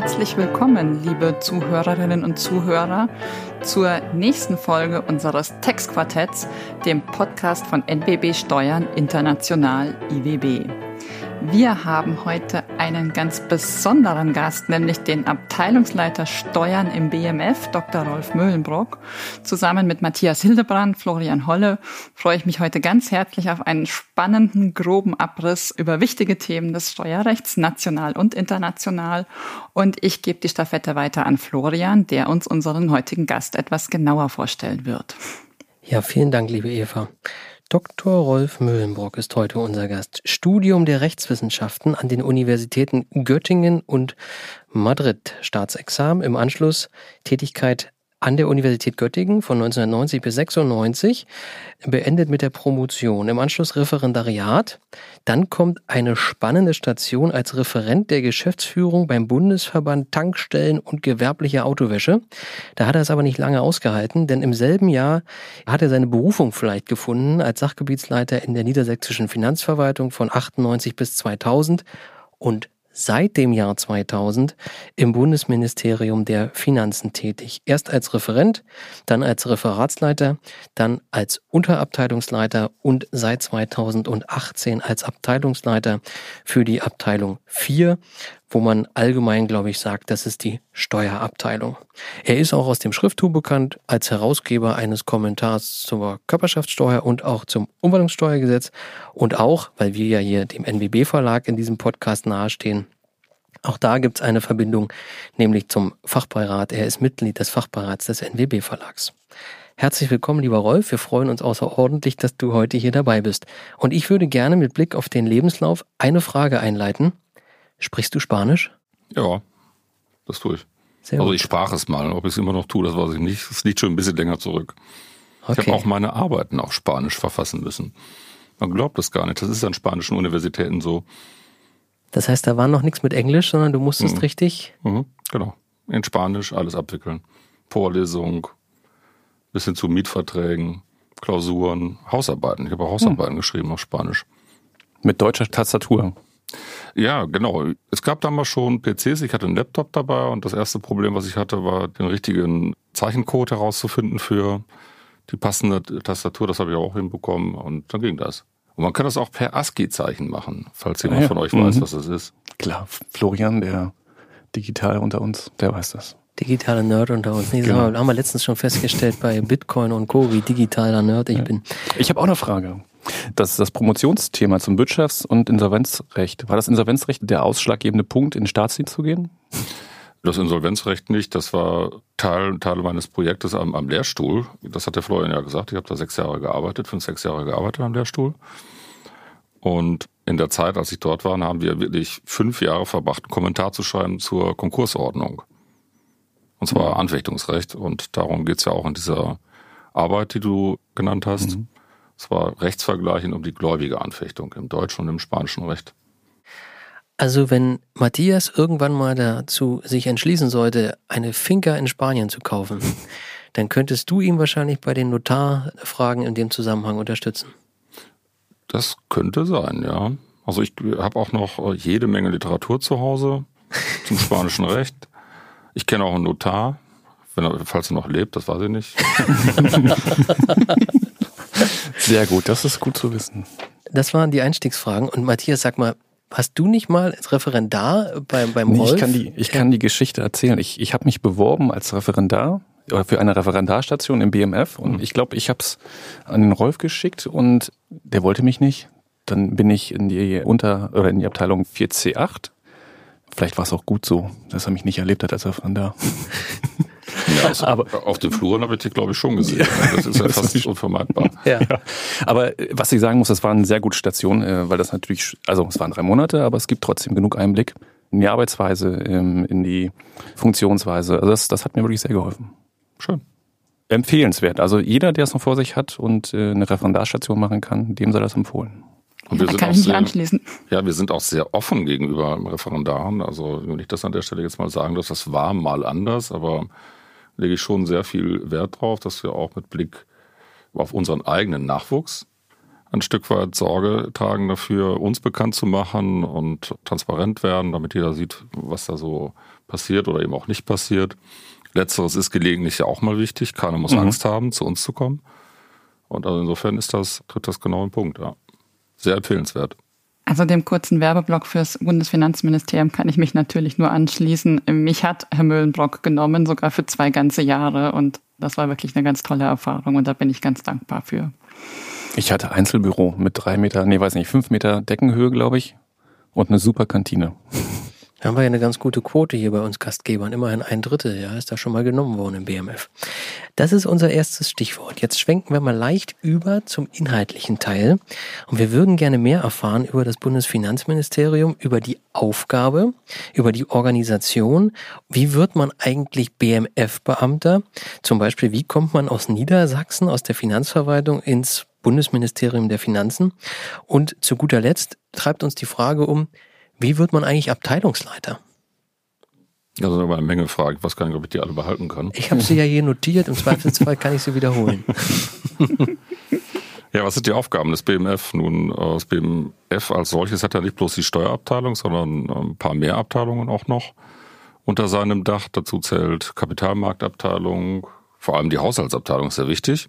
herzlich willkommen, liebe Zuhörerinnen und Zuhörer, zur nächsten Folge unseres Textquartetts, dem Podcast von NBB Steuern International IWB. Wir haben heute einen ganz besonderen Gast, nämlich den Abteilungsleiter Steuern im BMF, Dr. Rolf Möhlenbrock. Zusammen mit Matthias Hildebrand, Florian Holle freue ich mich heute ganz herzlich auf einen spannenden, groben Abriss über wichtige Themen des Steuerrechts, national und international. Und ich gebe die Staffette weiter an Florian, der uns unseren heutigen Gast etwas genauer vorstellen wird. Ja, vielen Dank, liebe Eva. Dr. Rolf Mühlenbrock ist heute unser Gast. Studium der Rechtswissenschaften an den Universitäten Göttingen und Madrid. Staatsexamen im Anschluss Tätigkeit an der Universität Göttingen von 1990 bis 96, beendet mit der Promotion, im Anschluss Referendariat. Dann kommt eine spannende Station als Referent der Geschäftsführung beim Bundesverband Tankstellen und gewerbliche Autowäsche. Da hat er es aber nicht lange ausgehalten, denn im selben Jahr hat er seine Berufung vielleicht gefunden als Sachgebietsleiter in der niedersächsischen Finanzverwaltung von 98 bis 2000 und seit dem Jahr 2000 im Bundesministerium der Finanzen tätig. Erst als Referent, dann als Referatsleiter, dann als Unterabteilungsleiter und seit 2018 als Abteilungsleiter für die Abteilung 4 wo man allgemein, glaube ich, sagt, das ist die Steuerabteilung. Er ist auch aus dem Schrifttuch bekannt als Herausgeber eines Kommentars zur Körperschaftssteuer und auch zum Umwandlungssteuergesetz und auch, weil wir ja hier dem NWB Verlag in diesem Podcast nahestehen, auch da gibt es eine Verbindung, nämlich zum Fachbeirat. Er ist Mitglied des Fachbeirats des NWB Verlags. Herzlich willkommen, lieber Rolf. Wir freuen uns außerordentlich, dass du heute hier dabei bist. Und ich würde gerne mit Blick auf den Lebenslauf eine Frage einleiten. Sprichst du Spanisch? Ja, das tue ich. Sehr also ich sprach es mal, ob ich es immer noch tue, das weiß ich nicht. Es liegt schon ein bisschen länger zurück. Okay. Ich habe auch meine Arbeiten auf Spanisch verfassen müssen. Man glaubt das gar nicht. Das ist an spanischen Universitäten so. Das heißt, da war noch nichts mit Englisch, sondern du musstest mhm. richtig. Mhm, genau. In Spanisch alles abwickeln. Vorlesung, bis hin zu Mietverträgen, Klausuren, Hausarbeiten. Ich habe auch Hausarbeiten mhm. geschrieben auf Spanisch. Mit deutscher Tastatur. Ja, genau. Es gab damals schon PCs, ich hatte einen Laptop dabei und das erste Problem, was ich hatte, war den richtigen Zeichencode herauszufinden für die passende Tastatur. Das habe ich auch hinbekommen und dann ging das. Und man kann das auch per ASCII-Zeichen machen, falls jemand ja, von euch weiß, mhm. was das ist. Klar, Florian, der digital unter uns, der weiß das. Digitaler Nerd unter uns. Nee, genau. haben wir letztens schon festgestellt bei Bitcoin und Co., wie digitaler Nerd ich ja. bin. Ich habe auch eine Frage. Das ist das Promotionsthema zum Wirtschafts- und Insolvenzrecht. War das Insolvenzrecht der ausschlaggebende Punkt, in den Staatsdienst zu gehen? Das Insolvenzrecht nicht. Das war Teil, Teil meines Projektes am, am Lehrstuhl. Das hat der Florian ja gesagt. Ich habe da sechs Jahre gearbeitet, fünf, sechs Jahre gearbeitet am Lehrstuhl. Und in der Zeit, als ich dort war, haben wir wirklich fünf Jahre verbracht, einen Kommentar zu schreiben zur Konkursordnung. Und zwar mhm. Anfechtungsrecht. Und darum geht's ja auch in dieser Arbeit, die du genannt hast. Mhm. Es war Rechtsvergleichen um die gläubige Anfechtung im deutschen und im spanischen Recht. Also wenn Matthias irgendwann mal dazu sich entschließen sollte, eine Finca in Spanien zu kaufen, dann könntest du ihm wahrscheinlich bei den Notarfragen in dem Zusammenhang unterstützen. Das könnte sein, ja. Also ich habe auch noch jede Menge Literatur zu Hause zum spanischen Recht. Ich kenne auch einen Notar, wenn er, falls er noch lebt, das weiß ich nicht. Sehr gut, das ist gut zu wissen. Das waren die Einstiegsfragen. Und Matthias, sag mal, hast du nicht mal als Referendar beim, beim nee, Rolf? Ich kann die, ich kann die Geschichte erzählen. Ich, ich habe mich beworben als Referendar oder für eine Referendarstation im BMF und mhm. ich glaube, ich habe es an den Rolf geschickt und der wollte mich nicht. Dann bin ich in die Unter- oder in die Abteilung 4C8. Vielleicht war es auch gut so, dass er mich nicht erlebt hat als Referendar. Ja, also aber auf den Fluren habe ich dich, glaube ich, schon gesehen. Das ist ja fast unvermeidbar. Ja. ja. Aber äh, was ich sagen muss, das war eine sehr gute Station, äh, weil das natürlich, also es waren drei Monate, aber es gibt trotzdem genug Einblick in die Arbeitsweise, ähm, in die Funktionsweise. Also das, das hat mir wirklich sehr geholfen. Schön. Empfehlenswert. Also jeder, der es noch vor sich hat und äh, eine Referendarstation machen kann, dem sei das empfohlen. Und wir da sind kann auch ich mich sehr, anschließen. Ja, wir sind auch sehr offen gegenüber Referendaren. Also wenn ich das an der Stelle jetzt mal sagen darf, das war mal anders, aber lege ich schon sehr viel Wert drauf, dass wir auch mit Blick auf unseren eigenen Nachwuchs ein Stück weit Sorge tragen dafür, uns bekannt zu machen und transparent werden, damit jeder sieht, was da so passiert oder eben auch nicht passiert. Letzteres ist gelegentlich ja auch mal wichtig. Keiner muss mhm. Angst haben, zu uns zu kommen. Und also insofern ist das, tritt das genau im Punkt, ja. Sehr empfehlenswert. Also dem kurzen Werbeblock fürs Bundesfinanzministerium kann ich mich natürlich nur anschließen. Mich hat Herr Möhlenbrock genommen, sogar für zwei ganze Jahre. Und das war wirklich eine ganz tolle Erfahrung und da bin ich ganz dankbar für. Ich hatte Einzelbüro mit drei Meter, nee, weiß nicht, fünf Meter Deckenhöhe, glaube ich, und eine super Kantine. Da haben wir ja eine ganz gute Quote hier bei uns Gastgebern. Immerhin ein Drittel, ja, ist da schon mal genommen worden im BMF. Das ist unser erstes Stichwort. Jetzt schwenken wir mal leicht über zum inhaltlichen Teil. Und wir würden gerne mehr erfahren über das Bundesfinanzministerium, über die Aufgabe, über die Organisation. Wie wird man eigentlich BMF-Beamter? Zum Beispiel, wie kommt man aus Niedersachsen, aus der Finanzverwaltung ins Bundesministerium der Finanzen? Und zu guter Letzt treibt uns die Frage um, wie wird man eigentlich Abteilungsleiter? Das sind aber eine Menge Fragen. Ich weiß gar nicht, ob ich die alle behalten kann. Ich habe sie ja hier notiert. Im Zweifelsfall kann ich sie wiederholen. ja, was sind die Aufgaben des BMF? Nun, das BMF als solches hat ja nicht bloß die Steuerabteilung, sondern ein paar mehr Abteilungen auch noch unter seinem Dach. Dazu zählt Kapitalmarktabteilung, vor allem die Haushaltsabteilung ist sehr wichtig.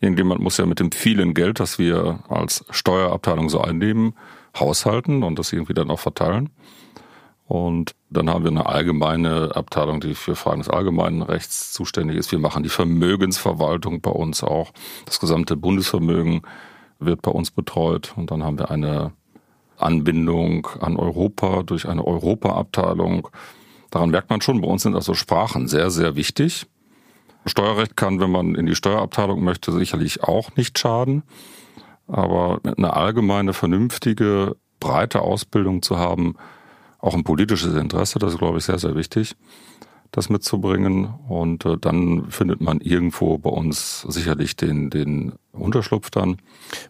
Irgendjemand muss ja mit dem vielen Geld, das wir als Steuerabteilung so einnehmen, haushalten und das irgendwie dann auch verteilen. Und dann haben wir eine allgemeine Abteilung, die für Fragen des allgemeinen Rechts zuständig ist. Wir machen die Vermögensverwaltung bei uns auch. Das gesamte Bundesvermögen wird bei uns betreut. Und dann haben wir eine Anbindung an Europa durch eine Europaabteilung. Daran merkt man schon, bei uns sind also Sprachen sehr, sehr wichtig. Steuerrecht kann, wenn man in die Steuerabteilung möchte, sicherlich auch nicht schaden. Aber eine allgemeine, vernünftige, breite Ausbildung zu haben, auch ein politisches Interesse, das ist, glaube ich, sehr, sehr wichtig, das mitzubringen. Und äh, dann findet man irgendwo bei uns sicherlich den, den Unterschlupf dann.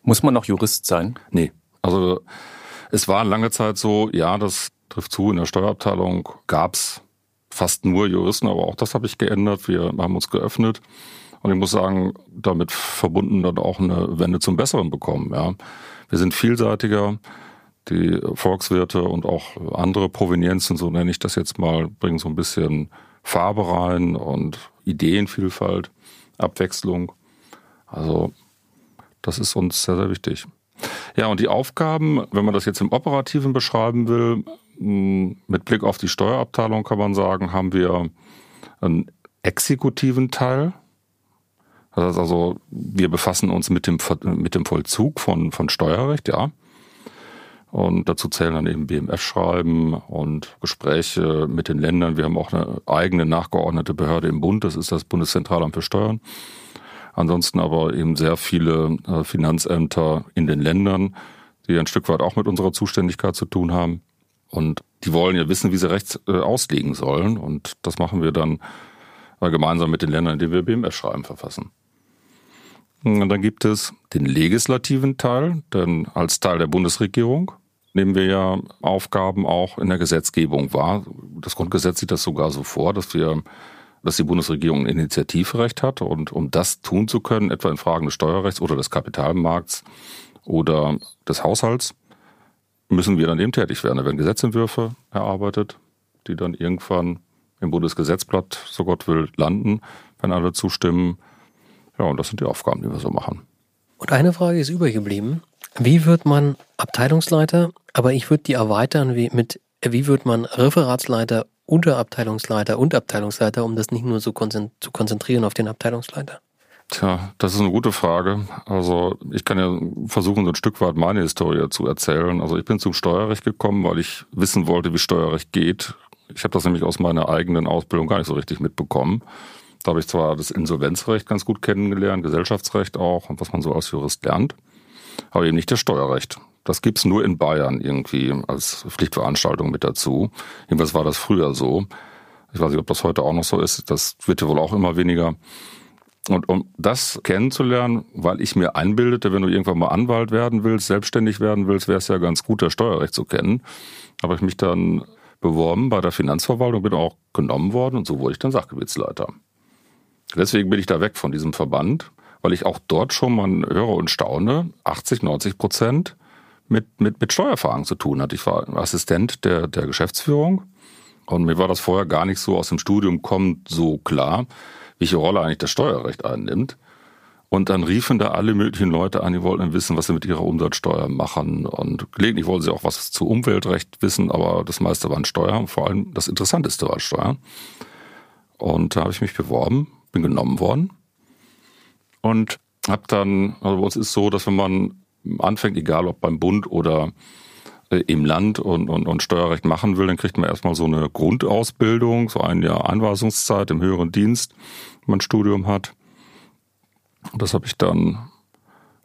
Muss man noch Jurist sein? Nee. Also es war lange Zeit so, ja, das trifft zu, in der Steuerabteilung gab's fast nur Juristen, aber auch das habe ich geändert. Wir haben uns geöffnet. Und ich muss sagen, damit verbunden dann auch eine Wende zum Besseren bekommen. Ja. Wir sind vielseitiger. Die Volkswirte und auch andere Provenienzen, so nenne ich das jetzt mal, bringen so ein bisschen Farbe rein und Ideenvielfalt, Abwechslung. Also das ist uns sehr, sehr wichtig. Ja, und die Aufgaben, wenn man das jetzt im Operativen beschreiben will, mit Blick auf die Steuerabteilung kann man sagen, haben wir einen exekutiven Teil, das heißt also, wir befassen uns mit dem, mit dem Vollzug von, von Steuerrecht, ja. Und dazu zählen dann eben BMF-Schreiben und Gespräche mit den Ländern. Wir haben auch eine eigene nachgeordnete Behörde im Bund, das ist das Bundeszentralamt für Steuern. Ansonsten aber eben sehr viele äh, Finanzämter in den Ländern, die ein Stück weit auch mit unserer Zuständigkeit zu tun haben. Und die wollen ja wissen, wie sie Recht äh, auslegen sollen. Und das machen wir dann äh, gemeinsam mit den Ländern, in denen wir BMF-Schreiben verfassen. Und dann gibt es den legislativen Teil, denn als Teil der Bundesregierung nehmen wir ja Aufgaben auch in der Gesetzgebung wahr. Das Grundgesetz sieht das sogar so vor, dass wir, dass die Bundesregierung ein Initiativrecht hat und um das tun zu können, etwa in Fragen des Steuerrechts oder des Kapitalmarkts oder des Haushalts, müssen wir dann eben tätig werden. Da werden Gesetzentwürfe erarbeitet, die dann irgendwann im Bundesgesetzblatt, so Gott will, landen, wenn alle zustimmen. Ja, und das sind die Aufgaben, die wir so machen. Und eine Frage ist übrig Wie wird man Abteilungsleiter? Aber ich würde die erweitern wie mit, wie wird man Referatsleiter, Unterabteilungsleiter und Abteilungsleiter, um das nicht nur so zu konzentrieren auf den Abteilungsleiter? Tja, das ist eine gute Frage. Also ich kann ja versuchen, so ein Stück weit meine Historie zu erzählen. Also ich bin zum Steuerrecht gekommen, weil ich wissen wollte, wie Steuerrecht geht. Ich habe das nämlich aus meiner eigenen Ausbildung gar nicht so richtig mitbekommen. Da habe ich zwar das Insolvenzrecht ganz gut kennengelernt, Gesellschaftsrecht auch und was man so als Jurist lernt, aber eben nicht das Steuerrecht. Das gibt's nur in Bayern irgendwie als Pflichtveranstaltung mit dazu. Jedenfalls war das früher so. Ich weiß nicht, ob das heute auch noch so ist. Das wird ja wohl auch immer weniger. Und um das kennenzulernen, weil ich mir einbildete, wenn du irgendwann mal Anwalt werden willst, selbstständig werden willst, wäre es ja ganz gut, das Steuerrecht zu kennen, habe ich mich dann beworben bei der Finanzverwaltung, bin auch genommen worden und so wurde ich dann Sachgebietsleiter. Deswegen bin ich da weg von diesem Verband. weil ich auch dort schon mal höre und staune, 80, 90 Prozent mit, mit, mit Steuerfragen zu tun hatte. Ich war Assistent der, der Geschäftsführung und mir war das vorher gar nicht so aus dem Studium kommt so klar, welche Rolle eigentlich das Steuerrecht einnimmt. Und dann riefen da alle möglichen Leute an, die wollten wissen, was sie mit ihrer Umsatzsteuer machen. Und gelegentlich wollten sie auch was zu Umweltrecht wissen, aber das meiste waren Steuern, vor allem das Interessanteste war Steuern. Und da habe ich mich beworben, bin genommen worden und habe dann, also bei uns ist so, dass wenn man anfängt, egal ob beim Bund oder äh, im Land und, und, und Steuerrecht machen will, dann kriegt man erstmal so eine Grundausbildung, so ein Jahr Einweisungszeit im höheren Dienst, wenn man ein Studium hat. Das habe ich dann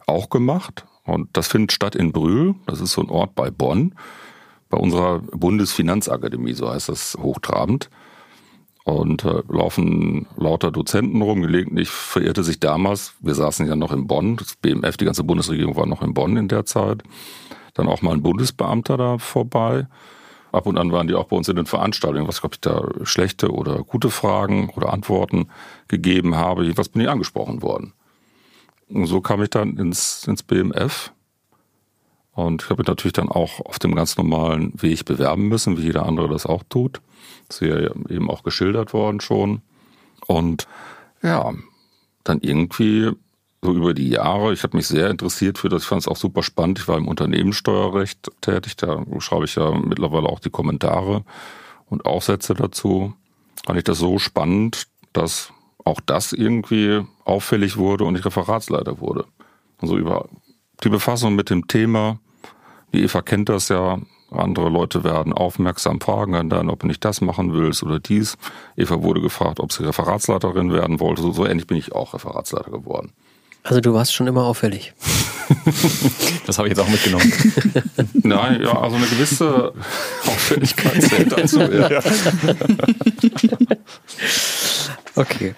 auch gemacht. Und das findet statt in Brühl. Das ist so ein Ort bei Bonn. Bei unserer Bundesfinanzakademie, so heißt das hochtrabend. Und äh, laufen lauter Dozenten rum. Gelegentlich verirrte sich damals, wir saßen ja noch in Bonn, das BMF, die ganze Bundesregierung war noch in Bonn in der Zeit. Dann auch mal ein Bundesbeamter da vorbei. Ab und an waren die auch bei uns in den Veranstaltungen, was, glaube ich, da schlechte oder gute Fragen oder Antworten gegeben habe. Jedenfalls bin ich angesprochen worden. Und so kam ich dann ins, ins BMF. Und ich habe mich natürlich dann auch auf dem ganz normalen Weg bewerben müssen, wie jeder andere das auch tut. Das ist ja eben auch geschildert worden schon. Und ja, dann irgendwie so über die Jahre, ich habe mich sehr interessiert für das, ich fand es auch super spannend. Ich war im Unternehmenssteuerrecht tätig, da schreibe ich ja mittlerweile auch die Kommentare und Aufsätze dazu. Fand ich das so spannend, dass auch das irgendwie auffällig wurde und ich Referatsleiter wurde. Also über die Befassung mit dem Thema, die Eva kennt das ja, andere Leute werden aufmerksam, fragen dann, ob du nicht das machen willst oder dies. Eva wurde gefragt, ob sie Referatsleiterin werden wollte. So, so ähnlich bin ich auch Referatsleiter geworden. Also du warst schon immer auffällig. das habe ich jetzt auch mitgenommen. Nein, ja, also eine gewisse Auffälligkeit zählt dazu. Ja. okay.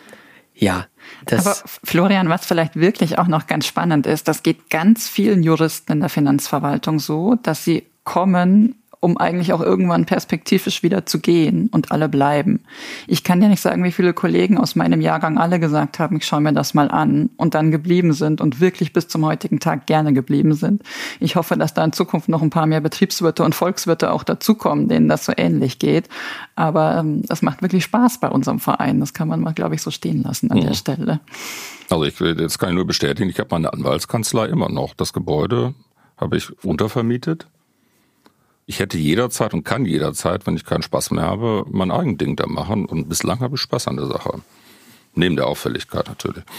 Ja. Das Aber Florian, was vielleicht wirklich auch noch ganz spannend ist, das geht ganz vielen Juristen in der Finanzverwaltung so, dass sie kommen um eigentlich auch irgendwann perspektivisch wieder zu gehen und alle bleiben. Ich kann dir nicht sagen, wie viele Kollegen aus meinem Jahrgang alle gesagt haben, ich schaue mir das mal an und dann geblieben sind und wirklich bis zum heutigen Tag gerne geblieben sind. Ich hoffe, dass da in Zukunft noch ein paar mehr Betriebswirte und Volkswirte auch dazukommen, denen das so ähnlich geht. Aber ähm, das macht wirklich Spaß bei unserem Verein. Das kann man mal, glaube ich, so stehen lassen an mhm. der Stelle. Also ich will, jetzt kann ich nur bestätigen, ich habe meine Anwaltskanzlei immer noch. Das Gebäude habe ich untervermietet ich hätte jederzeit und kann jederzeit, wenn ich keinen Spaß mehr habe, mein eigen Ding da machen. Und bislang habe ich Spaß an der Sache. Neben der Auffälligkeit natürlich.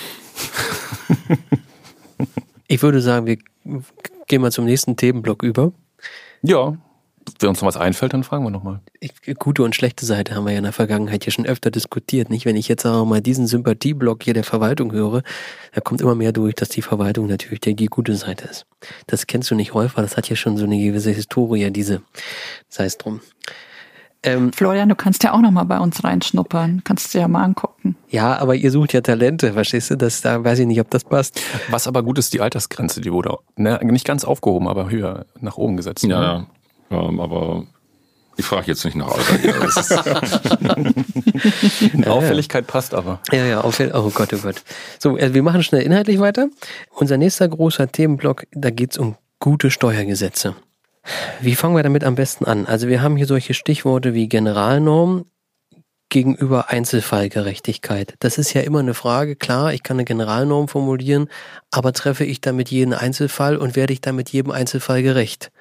Ich würde sagen, wir gehen mal zum nächsten Themenblock über. Ja, wenn uns noch was einfällt, dann fragen wir nochmal. Gute und schlechte Seite haben wir ja in der Vergangenheit ja schon öfter diskutiert, nicht? Wenn ich jetzt auch mal diesen Sympathieblock hier der Verwaltung höre, da kommt immer mehr durch, dass die Verwaltung natürlich die, die gute Seite ist. Das kennst du nicht häufiger, das hat ja schon so eine gewisse Historie, diese, sei es drum. Ähm, Florian, du kannst ja auch noch mal bei uns reinschnuppern. Kannst du ja mal angucken. Ja, aber ihr sucht ja Talente, verstehst du? Das, da weiß ich nicht, ob das passt. Was aber gut ist, die Altersgrenze, die wurde ne, nicht ganz aufgehoben, aber höher nach oben gesetzt. Ja, ja. Ähm, aber ich frage jetzt nicht nach Alter. Hier. Auffälligkeit passt aber. Ja, ja, auffällig. Oh Gott, oh Gott. So, also wir machen schnell inhaltlich weiter. Unser nächster großer Themenblock, da geht's um gute Steuergesetze. Wie fangen wir damit am besten an? Also wir haben hier solche Stichworte wie Generalnorm, gegenüber Einzelfallgerechtigkeit. Das ist ja immer eine Frage. Klar, ich kann eine Generalnorm formulieren, aber treffe ich damit jeden Einzelfall und werde ich damit jedem Einzelfall gerecht?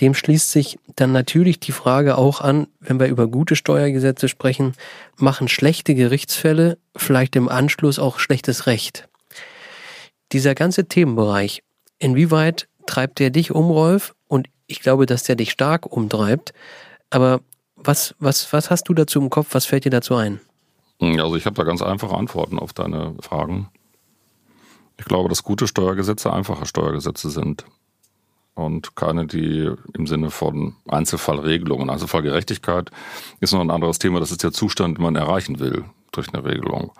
Dem schließt sich dann natürlich die Frage auch an, wenn wir über gute Steuergesetze sprechen, machen schlechte Gerichtsfälle vielleicht im Anschluss auch schlechtes Recht? Dieser ganze Themenbereich, inwieweit treibt der dich um, Rolf? Und ich glaube, dass der dich stark umtreibt. Aber was, was, was hast du dazu im Kopf? Was fällt dir dazu ein? Also ich habe da ganz einfache Antworten auf deine Fragen. Ich glaube, dass gute Steuergesetze einfache Steuergesetze sind und keine, die im Sinne von Einzelfallregelungen, Einzelfallgerechtigkeit ist noch ein anderes Thema. Das ist der Zustand, den man erreichen will durch eine Regelung.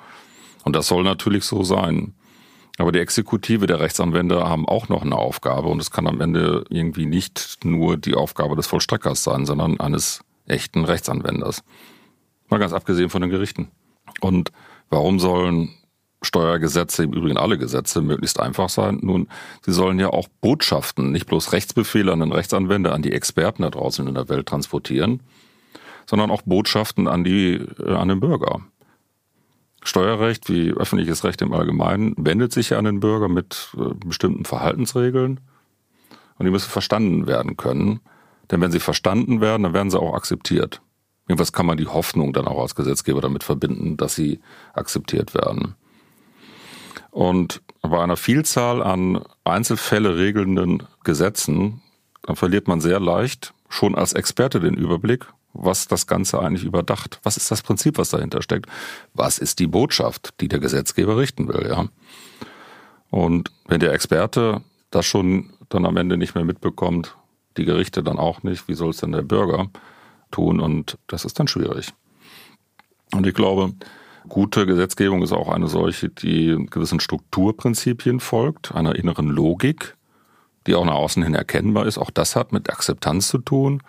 Und das soll natürlich so sein. Aber die Exekutive der Rechtsanwender haben auch noch eine Aufgabe und es kann am Ende irgendwie nicht nur die Aufgabe des Vollstreckers sein, sondern eines echten Rechtsanwenders. Mal ganz abgesehen von den Gerichten. Und warum sollen Steuergesetze, im Übrigen alle Gesetze, möglichst einfach sein. Nun, sie sollen ja auch Botschaften, nicht bloß Rechtsbefehle an den Rechtsanwender, an die Experten da draußen in der Welt transportieren, sondern auch Botschaften an die, äh, an den Bürger. Steuerrecht wie öffentliches Recht im Allgemeinen wendet sich ja an den Bürger mit äh, bestimmten Verhaltensregeln und die müssen verstanden werden können. Denn wenn sie verstanden werden, dann werden sie auch akzeptiert. Irgendwas kann man die Hoffnung dann auch als Gesetzgeber damit verbinden, dass sie akzeptiert werden. Und bei einer Vielzahl an Einzelfälle regelnden Gesetzen, dann verliert man sehr leicht schon als Experte den Überblick, was das Ganze eigentlich überdacht. Was ist das Prinzip, was dahinter steckt? Was ist die Botschaft, die der Gesetzgeber richten will, ja? Und wenn der Experte das schon dann am Ende nicht mehr mitbekommt, die Gerichte dann auch nicht, wie soll es denn der Bürger tun? Und das ist dann schwierig. Und ich glaube, gute Gesetzgebung ist auch eine solche, die gewissen Strukturprinzipien folgt, einer inneren Logik, die auch nach außen hin erkennbar ist. Auch das hat mit Akzeptanz zu tun.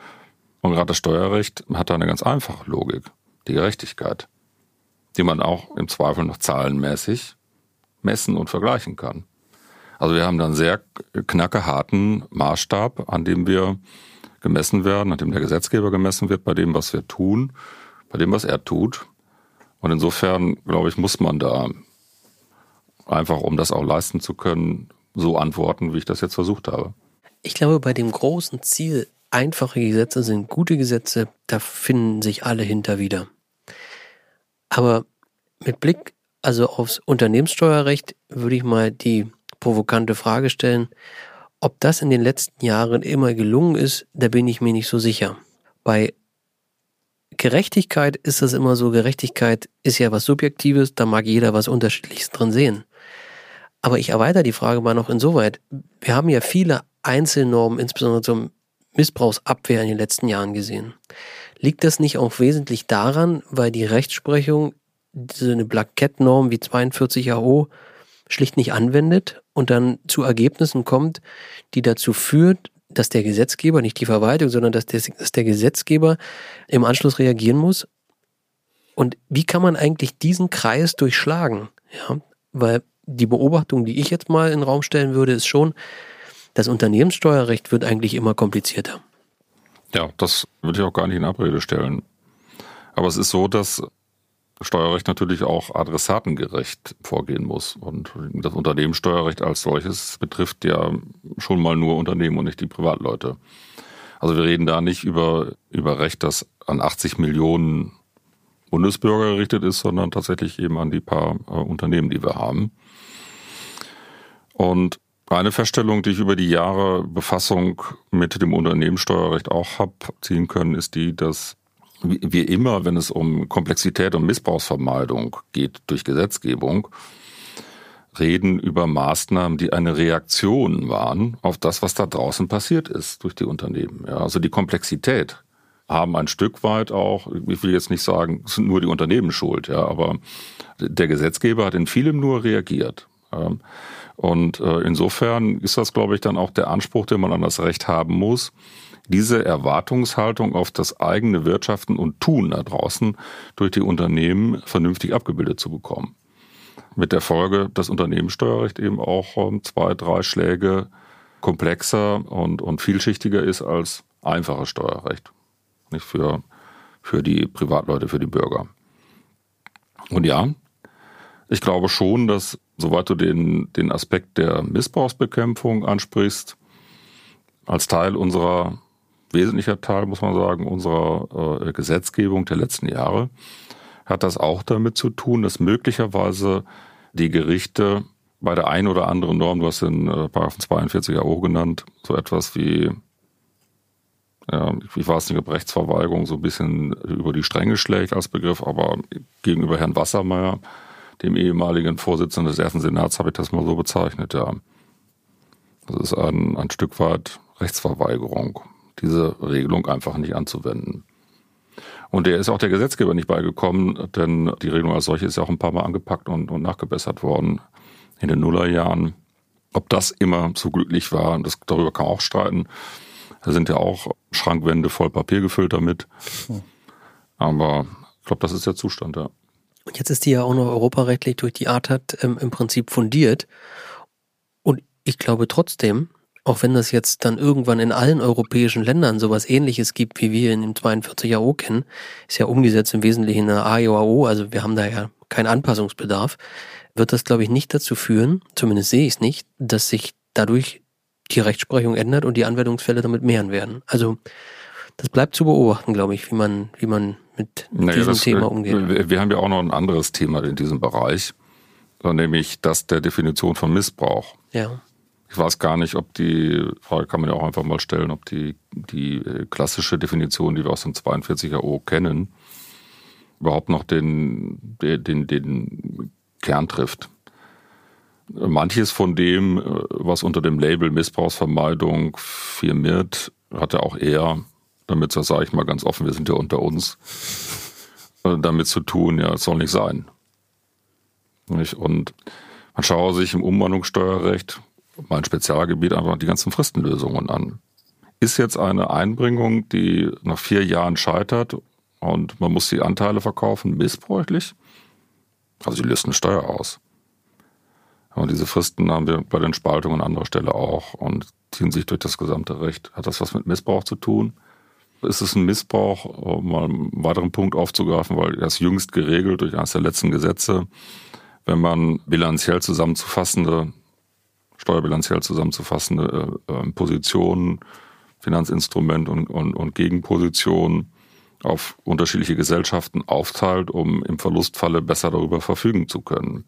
Und gerade das Steuerrecht hat da eine ganz einfache Logik, die Gerechtigkeit, die man auch im Zweifel noch zahlenmäßig messen und vergleichen kann. Also wir haben dann sehr knackeharten Maßstab, an dem wir gemessen werden, an dem der Gesetzgeber gemessen wird, bei dem, was wir tun, bei dem, was er tut. Und insofern, glaube ich, muss man da einfach, um das auch leisten zu können, so antworten, wie ich das jetzt versucht habe. Ich glaube, bei dem großen Ziel, einfache Gesetze sind gute Gesetze, da finden sich alle hinter wieder. Aber mit Blick also aufs Unternehmenssteuerrecht würde ich mal die provokante Frage stellen. Ob das in den letzten Jahren immer gelungen ist, da bin ich mir nicht so sicher. Bei Gerechtigkeit ist das immer so, Gerechtigkeit ist ja was Subjektives, da mag jeder was Unterschiedliches drin sehen. Aber ich erweitere die Frage mal noch insoweit. Wir haben ja viele Einzelnormen, insbesondere zum Missbrauchsabwehr in den letzten Jahren gesehen. Liegt das nicht auch wesentlich daran, weil die Rechtsprechung diese eine Plaketnorm wie 42 AO schlicht nicht anwendet und dann zu Ergebnissen kommt, die dazu führt, dass der Gesetzgeber, nicht die Verwaltung, sondern dass der, dass der Gesetzgeber im Anschluss reagieren muss. Und wie kann man eigentlich diesen Kreis durchschlagen? Ja, weil die Beobachtung, die ich jetzt mal in den Raum stellen würde, ist schon, das Unternehmenssteuerrecht wird eigentlich immer komplizierter. Ja, das würde ich auch gar nicht in Abrede stellen. Aber es ist so, dass Steuerrecht natürlich auch adressatengerecht vorgehen muss. Und das Unternehmenssteuerrecht als solches betrifft ja schon mal nur Unternehmen und nicht die Privatleute. Also wir reden da nicht über, über Recht, das an 80 Millionen Bundesbürger gerichtet ist, sondern tatsächlich eben an die paar äh, Unternehmen, die wir haben. Und eine Feststellung, die ich über die Jahre Befassung mit dem Unternehmenssteuerrecht auch habe ziehen können, ist die, dass wie immer, wenn es um Komplexität und Missbrauchsvermeidung geht durch Gesetzgebung, reden über Maßnahmen, die eine Reaktion waren auf das, was da draußen passiert ist durch die Unternehmen. Ja, also die Komplexität haben ein Stück weit auch, ich will jetzt nicht sagen, es sind nur die Unternehmen schuld, ja, aber der Gesetzgeber hat in vielem nur reagiert. Und äh, insofern ist das, glaube ich, dann auch der Anspruch, den man an das Recht haben muss, diese Erwartungshaltung auf das eigene Wirtschaften und Tun da draußen durch die Unternehmen vernünftig abgebildet zu bekommen. Mit der Folge, dass Unternehmenssteuerrecht eben auch ähm, zwei, drei Schläge komplexer und, und vielschichtiger ist als einfaches Steuerrecht. Nicht für, für die Privatleute, für die Bürger. Und ja, ich glaube schon, dass, soweit du den, den Aspekt der Missbrauchsbekämpfung ansprichst, als Teil unserer wesentlicher Teil, muss man sagen, unserer äh, Gesetzgebung der letzten Jahre, hat das auch damit zu tun, dass möglicherweise die Gerichte bei der einen oder anderen Norm, du hast den äh, 42er O genannt, so etwas wie, ja, ich weiß nicht, ob Rechtsverweigerung so ein bisschen über die Stränge schlägt als Begriff, aber gegenüber Herrn Wassermeier, dem ehemaligen Vorsitzenden des ersten Senats, habe ich das mal so bezeichnet, ja. Das ist ein, ein Stück weit Rechtsverweigerung diese Regelung einfach nicht anzuwenden. Und der ist auch der Gesetzgeber nicht beigekommen, denn die Regelung als solche ist ja auch ein paar Mal angepackt und, und nachgebessert worden in den Nullerjahren. Ob das immer so glücklich war, das, darüber kann man auch streiten. Da sind ja auch Schrankwände voll Papier gefüllt damit. Aber ich glaube, das ist der Zustand, ja. Und jetzt ist die ja auch noch europarechtlich durch die ATAT ähm, im Prinzip fundiert. Und ich glaube trotzdem, auch wenn das jetzt dann irgendwann in allen europäischen Ländern sowas ähnliches gibt, wie wir in dem 42 AO kennen, ist ja umgesetzt im Wesentlichen in der AIOAO, also wir haben da ja keinen Anpassungsbedarf, wird das, glaube ich, nicht dazu führen, zumindest sehe ich es nicht, dass sich dadurch die Rechtsprechung ändert und die Anwendungsfälle damit mehren werden. Also das bleibt zu beobachten, glaube ich, wie man, wie man mit naja, diesem das, Thema umgeht. Wir, wir haben ja auch noch ein anderes Thema in diesem Bereich, nämlich das der Definition von Missbrauch. Ja. Ich weiß gar nicht, ob die, Frage kann man ja auch einfach mal stellen, ob die, die äh, klassische Definition, die wir aus dem 42er O kennen, überhaupt noch den, den, den Kern trifft. Manches von dem, äh, was unter dem Label Missbrauchsvermeidung firmiert, hat ja auch eher damit, das sage ich mal ganz offen, wir sind ja unter uns, äh, damit zu tun, ja, es soll nicht sein. Und man schaue sich im Umwandlungssteuerrecht, mein Spezialgebiet, einfach die ganzen Fristenlösungen an. Ist jetzt eine Einbringung, die nach vier Jahren scheitert und man muss die Anteile verkaufen, missbräuchlich? Also die löst Steuer aus. Und diese Fristen haben wir bei den Spaltungen an anderer Stelle auch und ziehen sich durch das gesamte Recht. Hat das was mit Missbrauch zu tun? Ist es ein Missbrauch, um mal einen weiteren Punkt aufzugreifen, weil das jüngst geregelt durch eines der letzten Gesetze, wenn man bilanziell zusammenzufassende, steuerbilanziell zusammenzufassende äh, äh Positionen, Finanzinstrument und, und, und Gegenpositionen auf unterschiedliche Gesellschaften aufteilt, um im Verlustfalle besser darüber verfügen zu können.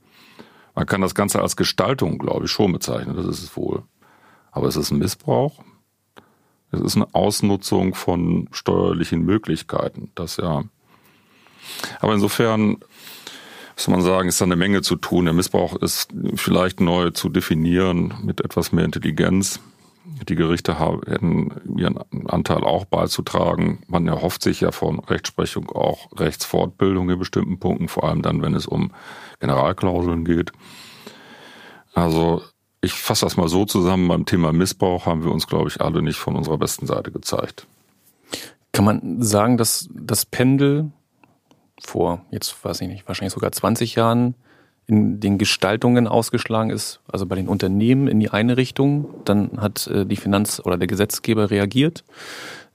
Man kann das Ganze als Gestaltung, glaube ich, schon bezeichnen, das ist es wohl. Aber es ist ein Missbrauch. Es ist eine Ausnutzung von steuerlichen Möglichkeiten. Das ja. Aber insofern muss man sagen, ist da eine Menge zu tun. Der Missbrauch ist vielleicht neu zu definieren mit etwas mehr Intelligenz. Die Gerichte haben, hätten ihren Anteil auch beizutragen. Man erhofft sich ja von Rechtsprechung auch Rechtsfortbildung in bestimmten Punkten, vor allem dann, wenn es um Generalklauseln geht. Also ich fasse das mal so zusammen, beim Thema Missbrauch haben wir uns, glaube ich, alle nicht von unserer besten Seite gezeigt. Kann man sagen, dass das Pendel vor, jetzt weiß ich nicht, wahrscheinlich sogar 20 Jahren in den Gestaltungen ausgeschlagen ist, also bei den Unternehmen in die eine Richtung, dann hat äh, die Finanz- oder der Gesetzgeber reagiert.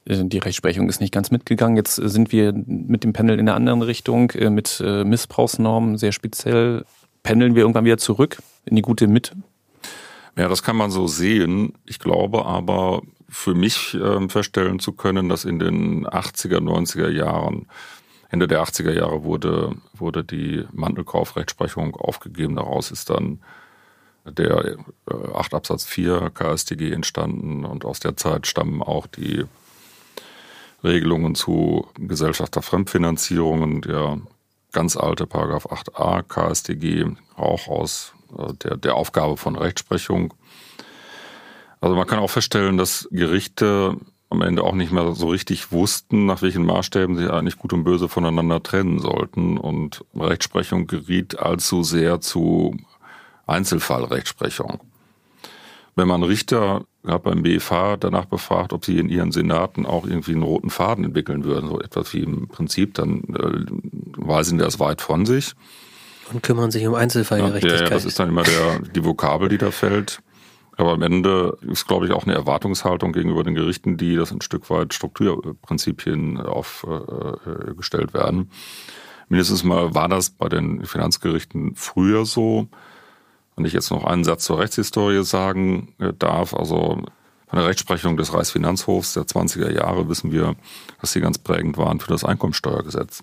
Äh, die Rechtsprechung ist nicht ganz mitgegangen. Jetzt sind wir mit dem Pendel in der anderen Richtung, äh, mit Missbrauchsnormen sehr speziell. Pendeln wir irgendwann wieder zurück in die gute Mitte? Ja, das kann man so sehen. Ich glaube aber für mich äh, feststellen zu können, dass in den 80er, 90er Jahren, Ende der 80er Jahre wurde, wurde die Mantelkaufrechtsprechung aufgegeben. Daraus ist dann der äh, 8 Absatz 4 KStG entstanden und aus der Zeit stammen auch die Regelungen zu Gesellschafterfremdfinanzierungen, der ganz alte Paragraph 8a KStG, auch aus äh, der, der Aufgabe von Rechtsprechung. Also man kann auch feststellen, dass Gerichte am Ende auch nicht mehr so richtig wussten, nach welchen Maßstäben sie eigentlich gut und böse voneinander trennen sollten. Und Rechtsprechung geriet allzu sehr zu Einzelfallrechtsprechung. Wenn man Richter gerade beim BFH danach befragt, ob sie in ihren Senaten auch irgendwie einen roten Faden entwickeln würden, so etwas wie im Prinzip, dann äh, weisen das weit von sich. Und kümmern sich um Einzelfallgerechtigkeit. Ja, ja, das ist dann immer der, die Vokabel, die da fällt. Aber am Ende ist, glaube ich, auch eine Erwartungshaltung gegenüber den Gerichten, die das ein Stück weit Strukturprinzipien aufgestellt äh, werden. Mindestens mal war das bei den Finanzgerichten früher so. Wenn ich jetzt noch einen Satz zur Rechtshistorie sagen äh, darf, also von der Rechtsprechung des Reichsfinanzhofs der 20er Jahre wissen wir, dass sie ganz prägend waren für das Einkommensteuergesetz.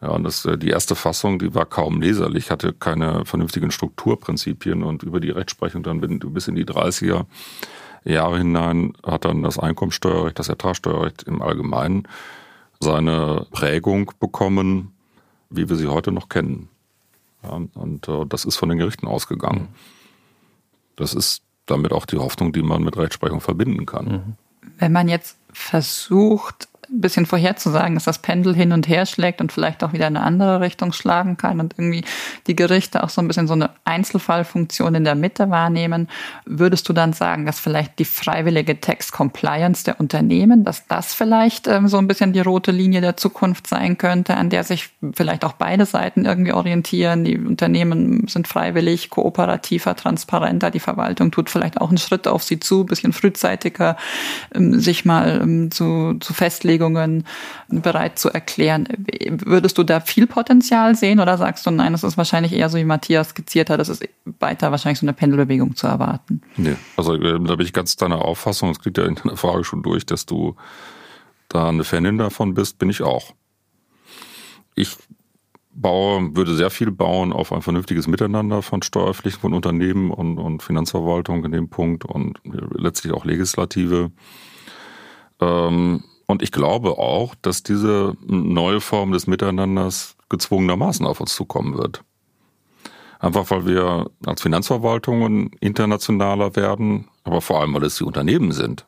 Ja, und das, äh, die erste Fassung, die war kaum leserlich, hatte keine vernünftigen Strukturprinzipien und über die Rechtsprechung dann bis in die 30er Jahre hinein hat dann das Einkommensteuerrecht, das Ertragssteuerrecht im Allgemeinen seine Prägung bekommen, wie wir sie heute noch kennen. Ja, und äh, das ist von den Gerichten ausgegangen. Das ist damit auch die Hoffnung, die man mit Rechtsprechung verbinden kann. Wenn man jetzt versucht, ein bisschen vorherzusagen, dass das Pendel hin und her schlägt und vielleicht auch wieder in eine andere Richtung schlagen kann und irgendwie die Gerichte auch so ein bisschen so eine Einzelfallfunktion in der Mitte wahrnehmen. Würdest du dann sagen, dass vielleicht die freiwillige Tax Compliance der Unternehmen, dass das vielleicht ähm, so ein bisschen die rote Linie der Zukunft sein könnte, an der sich vielleicht auch beide Seiten irgendwie orientieren? Die Unternehmen sind freiwillig, kooperativer, transparenter, die Verwaltung tut vielleicht auch einen Schritt auf sie zu, bisschen frühzeitiger ähm, sich mal ähm, zu, zu Festlegungen bereit zu erklären. Würdest du da viel Potenzial sehen oder sagst du, nein, das ist wahrscheinlich eher so, wie Matthias skizziert hat, das ist weiter wahrscheinlich so eine Pendelbewegung zu erwarten? Nee, also äh, da bin ich ganz deiner Auffassung, es geht ja in deiner Frage schon durch, dass du da eine Fanin davon bist, bin ich auch. Ich baue, würde sehr viel bauen auf ein vernünftiges Miteinander von Steuerpflichten von Unternehmen und, und Finanzverwaltung in dem Punkt und letztlich auch Legislative. Ähm, und ich glaube auch, dass diese neue Form des Miteinanders gezwungenermaßen auf uns zukommen wird. Einfach weil wir als Finanzverwaltungen internationaler werden, aber vor allem, weil es die Unternehmen sind.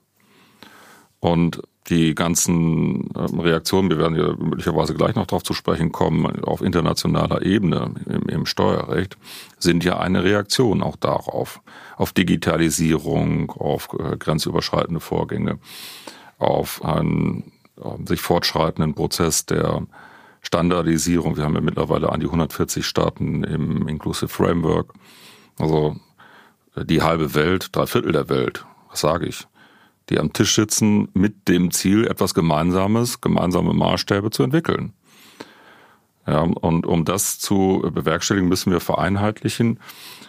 Und die ganzen ähm, Reaktionen, wir werden ja möglicherweise gleich noch darauf zu sprechen kommen, auf internationaler Ebene im, im, Steuerrecht, sind ja eine Reaktion auch darauf, auf Digitalisierung, auf äh, grenzüberschreitende Vorgänge, auf einen äh, sich fortschreitenden Prozess der Standardisierung. Wir haben ja mittlerweile an die 140 Staaten im Inclusive Framework. Also äh, die halbe Welt, drei Viertel der Welt, was sage ich, die am Tisch sitzen mit dem Ziel, etwas Gemeinsames, gemeinsame Maßstäbe zu entwickeln. Ja, und um das zu bewerkstelligen, müssen wir vereinheitlichen.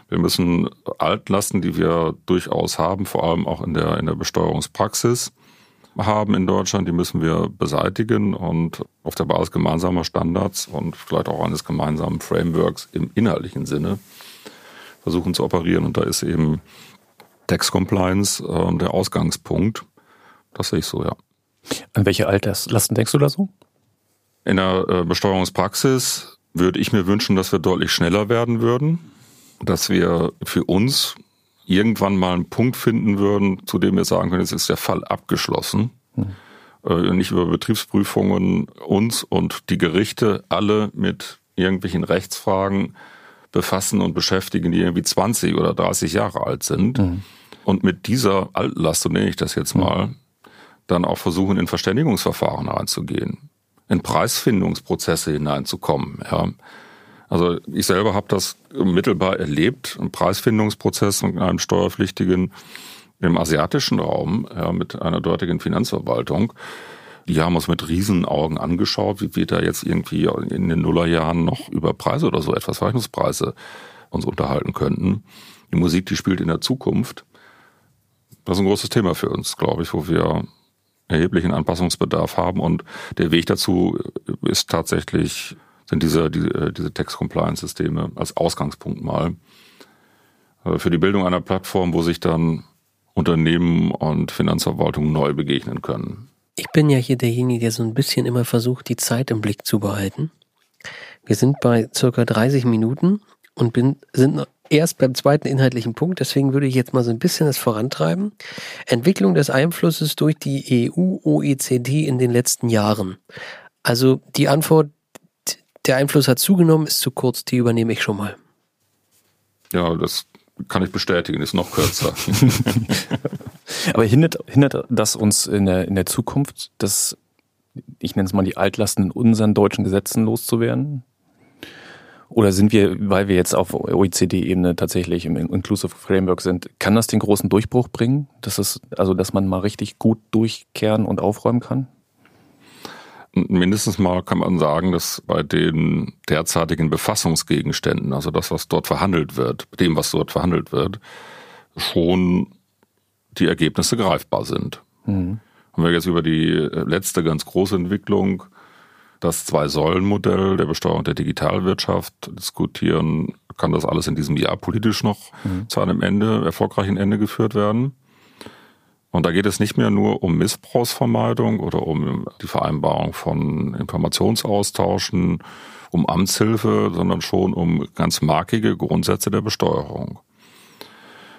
Wir müssen Altlasten, die wir durchaus haben, vor allem auch in der, in der Besteuerungspraxis haben in Deutschland, die müssen wir beseitigen und auf der Basis gemeinsamer Standards und vielleicht auch eines gemeinsamen Frameworks im inhaltlichen Sinne versuchen zu operieren. Und da ist eben Tax Compliance äh, der Ausgangspunkt. Das sehe ich so, ja. An welche Alterslasten denkst du da so? In der äh, Besteuerungspraxis würde ich mir wünschen, dass wir deutlich schneller werden würden, dass wir für uns irgendwann mal einen Punkt finden würden, zu dem wir sagen können, jetzt ist der Fall abgeschlossen. Hm. Äh, nicht über Betriebsprüfungen uns und die Gerichte alle mit irgendwelchen Rechtsfragen befassen und beschäftigen, die irgendwie 20 oder 30 Jahre alt sind. Mhm. Und mit dieser Altlast, so nenne ich das jetzt mal, mhm. dann auch versuchen, in Verständigungsverfahren reinzugehen, in Preisfindungsprozesse hineinzukommen. Ja. Also ich selber habe das mittelbar erlebt, ein Preisfindungsprozess mit einem Steuerpflichtigen im asiatischen Raum ja, mit einer dortigen Finanzverwaltung. Die haben uns mit Riesenaugen angeschaut, wie wir da jetzt irgendwie in den Nullerjahren noch über Preise oder so etwas, Rechnungspreise uns unterhalten könnten. Die Musik, die spielt in der Zukunft. Das ist ein großes Thema für uns, glaube ich, wo wir erheblichen Anpassungsbedarf haben. Und der Weg dazu ist tatsächlich, sind diese, diese, diese Text-Compliance-Systeme als Ausgangspunkt mal äh, für die Bildung einer Plattform, wo sich dann Unternehmen und Finanzverwaltung neu begegnen können. Ich bin ja hier derjenige, der so ein bisschen immer versucht, die Zeit im Blick zu behalten. Wir sind bei circa 30 Minuten und bin, sind erst beim zweiten inhaltlichen Punkt. Deswegen würde ich jetzt mal so ein bisschen das vorantreiben. Entwicklung des Einflusses durch die EU-OECD in den letzten Jahren. Also die Antwort, der Einfluss hat zugenommen, ist zu kurz. Die übernehme ich schon mal. Ja, das kann ich bestätigen, ist noch kürzer. Aber hindert, hindert das uns in der, in der Zukunft, dass, ich nenne es mal die Altlasten in unseren deutschen Gesetzen loszuwerden? Oder sind wir, weil wir jetzt auf OECD-Ebene tatsächlich im Inclusive Framework sind, kann das den großen Durchbruch bringen? Dass es, also, dass man mal richtig gut durchkehren und aufräumen kann? Mindestens mal kann man sagen, dass bei den derzeitigen Befassungsgegenständen, also das, was dort verhandelt wird, dem, was dort verhandelt wird, schon die Ergebnisse greifbar sind. Mhm. Wenn wir jetzt über die letzte ganz große Entwicklung, das Zwei-Säulen-Modell der Besteuerung der Digitalwirtschaft diskutieren, kann das alles in diesem Jahr politisch noch mhm. zu einem Ende, erfolgreichen Ende geführt werden. Und da geht es nicht mehr nur um Missbrauchsvermeidung oder um die Vereinbarung von Informationsaustauschen, um Amtshilfe, sondern schon um ganz markige Grundsätze der Besteuerung.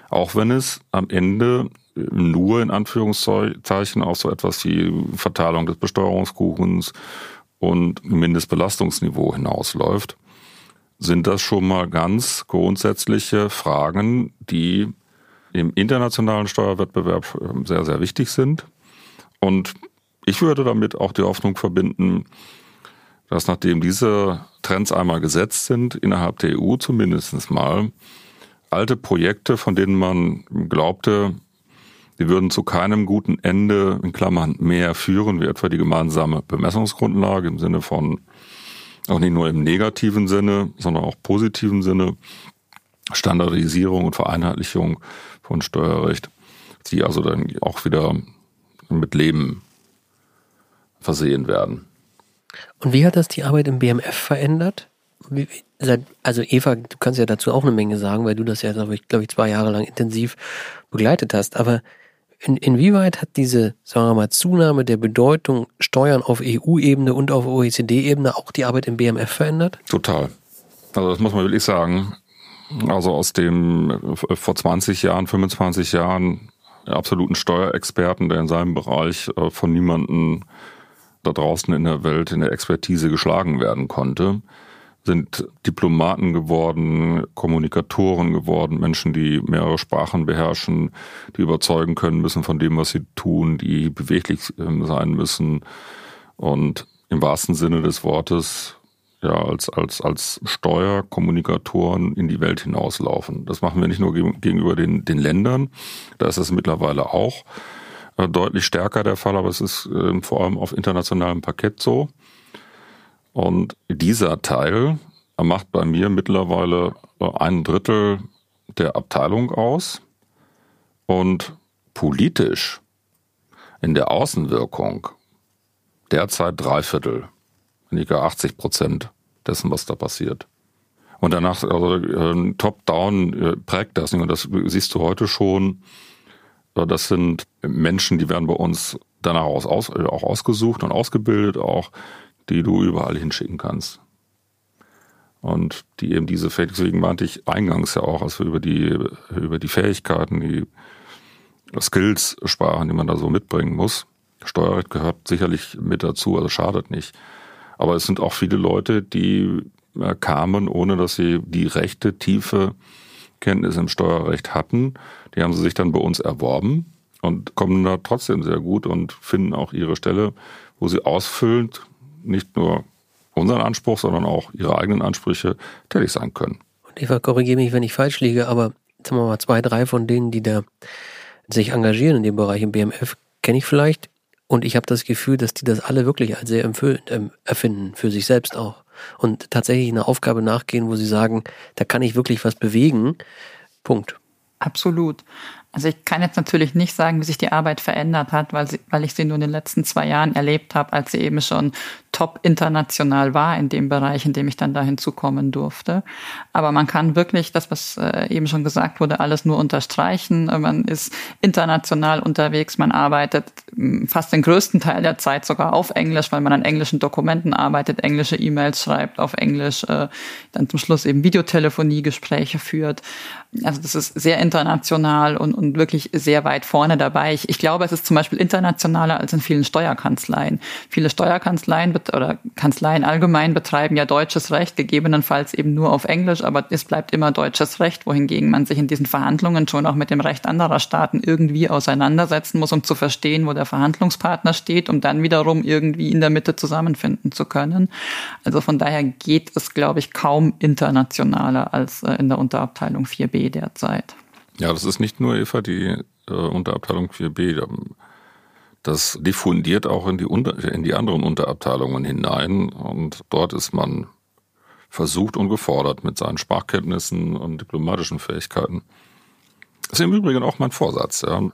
Auch wenn es am Ende nur in Anführungszeichen auf so etwas wie Verteilung des Besteuerungskuchens und Mindestbelastungsniveau hinausläuft, sind das schon mal ganz grundsätzliche Fragen, die im internationalen Steuerwettbewerb ähm, sehr, sehr wichtig sind. Und ich würde damit auch die Hoffnung verbinden, dass nachdem diese Trends einmal gesetzt sind, innerhalb der EU zumindest mal, alte Projekte, von denen man glaubte, die würden zu keinem guten Ende in Klammern mehr führen, wie etwa die gemeinsame Bemessungsgrundlage im Sinne von, auch nicht nur im negativen Sinne, sondern auch positiven Sinne, Standardisierung und Vereinheitlichung von Steuerrecht, die also dann auch wieder mit Leben versehen werden. Und wie hat das die Arbeit im BMF verändert? also Eva, du kannst ja dazu auch eine Menge sagen, weil du das ja, glaube ich, glaube ich, zwei Jahre lang intensiv begleitet hast. Aber in, inwieweit hat diese, sagen wir mal, Zunahme der Bedeutung Steuern auf EU-Ebene und auf OECD-Ebene auch die Arbeit im BMF verändert? Total. Also das muss man wirklich sagen. Also aus dem vor 20 Jahren, 25 Jahren absoluten Steuerexperten, der in seinem Bereich äh, von niemandem da draußen in der Welt in der Expertise geschlagen werden konnte, sind Diplomaten geworden, Kommunikatoren geworden, Menschen, die mehrere Sprachen beherrschen, die überzeugen können müssen von dem, was sie tun, die beweglich ähm, sein müssen. Und im wahrsten Sinne des Wortes ja als als als Steuerkommunikatoren in die Welt hinauslaufen. Das machen wir nicht nur gegenüber den den Ländern, da ist es mittlerweile auch äh, deutlich stärker der Fall, aber es ist äh, vor allem auf internationalem Parkett so. Und dieser Teil macht bei mir mittlerweile ein Drittel der Abteilung aus und politisch in der Außenwirkung derzeit drei Viertel, gar 80 Prozent dessen, was da passiert. Und danach, also äh, top-down äh, prägt das. Und das siehst du heute schon. Äh, das sind Menschen, die werden bei uns danach aus, aus, auch ausgesucht und ausgebildet, auch die du überall hinschicken kannst. Und die eben diese Fähigkeiten, deswegen meinte ich eingangs ja auch, als wir über die, über die Fähigkeiten, die Skills sprachen, die man da so mitbringen muss. Steuerrecht gehört sicherlich mit dazu, also schadet nicht. Aber es sind auch viele Leute, die äh, kamen, ohne dass sie die rechte, tiefe Kenntnis im Steuerrecht hatten. Die haben sie sich dann bei uns erworben und kommen da trotzdem sehr gut und finden auch ihre Stelle, wo sie ausfüllend nicht nur unseren Anspruch, sondern auch ihre eigenen Ansprüche tätig sein können. Und Eva, korrigiere mich, wenn ich falsch liege, aber sagen wir mal, zwei, drei von denen, die da sich engagieren in dem Bereich im BMF, kenne ich vielleicht. Und ich habe das Gefühl, dass die das alle wirklich als sehr ähm, erfinden, für sich selbst auch. Und tatsächlich eine Aufgabe nachgehen, wo sie sagen, da kann ich wirklich was bewegen. Punkt. Absolut. Also ich kann jetzt natürlich nicht sagen, wie sich die Arbeit verändert hat, weil, sie, weil ich sie nur in den letzten zwei Jahren erlebt habe, als sie eben schon top international war in dem Bereich, in dem ich dann da hinzukommen durfte. Aber man kann wirklich das, was äh, eben schon gesagt wurde, alles nur unterstreichen. Man ist international unterwegs, man arbeitet hm, fast den größten Teil der Zeit sogar auf Englisch, weil man an englischen Dokumenten arbeitet, englische E-Mails schreibt auf Englisch, äh, dann zum Schluss eben Videotelefoniegespräche führt. Also das ist sehr international und, und wirklich sehr weit vorne dabei. Ich, ich glaube, es ist zum Beispiel internationaler als in vielen Steuerkanzleien. Viele Steuerkanzleien oder Kanzleien allgemein betreiben ja deutsches Recht, gegebenenfalls eben nur auf Englisch, aber es bleibt immer deutsches Recht, wohingegen man sich in diesen Verhandlungen schon auch mit dem Recht anderer Staaten irgendwie auseinandersetzen muss, um zu verstehen, wo der Verhandlungspartner steht, um dann wiederum irgendwie in der Mitte zusammenfinden zu können. Also von daher geht es, glaube ich, kaum internationaler als äh, in der Unterabteilung 4b derzeit. Ja, das ist nicht nur Eva, die äh, Unterabteilung 4b. Das diffundiert auch in die, Unter in die anderen Unterabteilungen hinein und dort ist man versucht und gefordert mit seinen Sprachkenntnissen und diplomatischen Fähigkeiten. Das ist im Übrigen auch mein Vorsatz. Ja.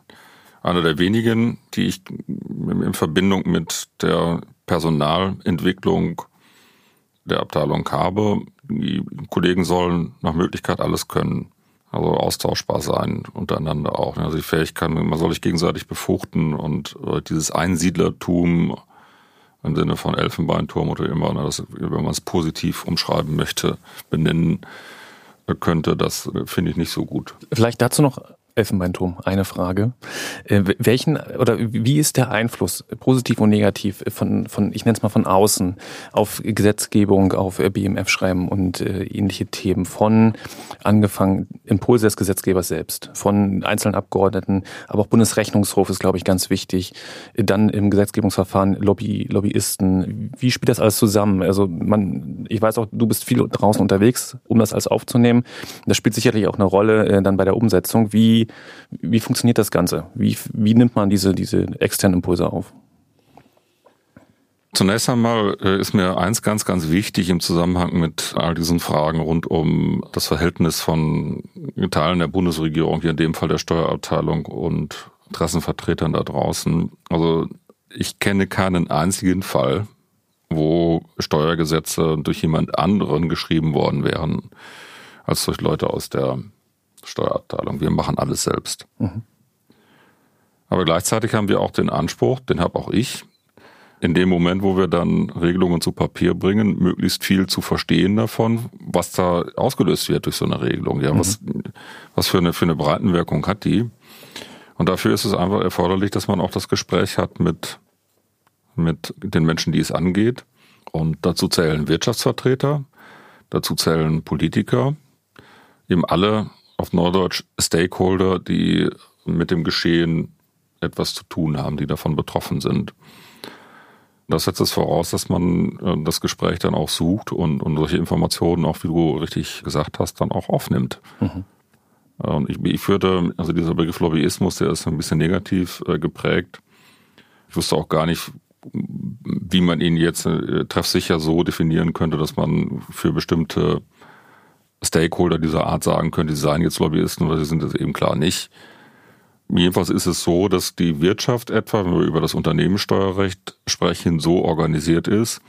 Einer der wenigen, die ich in Verbindung mit der Personalentwicklung der Abteilung habe. Die Kollegen sollen nach Möglichkeit alles können. Also austauschbar sein untereinander auch. Also die Fähigkeit, man soll sich gegenseitig befruchten und äh, dieses Einsiedlertum im Sinne von Elfenbeinturm oder immer, ne, wenn man es positiv umschreiben möchte, benennen könnte, das finde ich nicht so gut. Vielleicht dazu noch Elfenbeinturm, eine Frage. Äh, welchen oder wie ist der Einfluss, positiv und negativ, von, von ich nenne es mal von außen, auf Gesetzgebung, auf äh, BMF-Schreiben und äh, ähnliche Themen, von angefangen Impulse des Gesetzgebers selbst, von einzelnen Abgeordneten, aber auch Bundesrechnungshof ist, glaube ich, ganz wichtig. Dann im Gesetzgebungsverfahren Lobby, Lobbyisten. Wie spielt das alles zusammen? Also man, ich weiß auch, du bist viel draußen unterwegs, um das alles aufzunehmen. Das spielt sicherlich auch eine Rolle äh, dann bei der Umsetzung. Wie wie, funktioniert das Ganze? Wie, wie nimmt man diese, diese externen Impulse auf? Zunächst einmal äh, ist mir eins ganz, ganz wichtig im Zusammenhang mit all diesen Fragen rund um das Verhältnis von Teilen der Bundesregierung, hier in dem Fall der Steuerabteilung und Interessenvertretern da draußen. Also ich kenne keinen einzigen Fall, wo Steuergesetze durch jemand anderen geschrieben worden wären, als durch Leute aus der Steuerabteilung. Wir machen alles selbst. Mhm. Aber gleichzeitig haben wir auch den Anspruch, den habe auch ich, in dem Moment, wo wir dann Regelungen zu Papier bringen, möglichst viel zu verstehen davon, was da ausgelöst wird durch so eine Regelung. Ja, mhm. was, was für eine, für eine Breitenwirkung hat die? Und dafür ist es einfach erforderlich, dass man auch das Gespräch hat mit, mit den Menschen, die es angeht. Und dazu zählen Wirtschaftsvertreter, dazu zählen Politiker, eben alle auf Norddeutsch Stakeholder, die mit dem Geschehen etwas zu tun haben, die davon betroffen sind. Das setzt es voraus, dass man äh, das Gespräch dann auch sucht und, und solche Informationen auch, wie du richtig gesagt hast, dann auch aufnimmt. Mhm. Und ich, ich führte, also dieser Begriff Lobbyismus, der ist ein bisschen negativ äh, geprägt. Ich wusste auch gar nicht, wie man ihn jetzt äh, treffsicher so definieren könnte, dass man für bestimmte Stakeholder dieser Art sagen könnte, sie seien jetzt Lobbyisten oder sie sind es eben klar nicht. Jedenfalls ist es so, dass die Wirtschaft etwa, wenn wir über das Unternehmenssteuerrecht sprechen, so organisiert ist,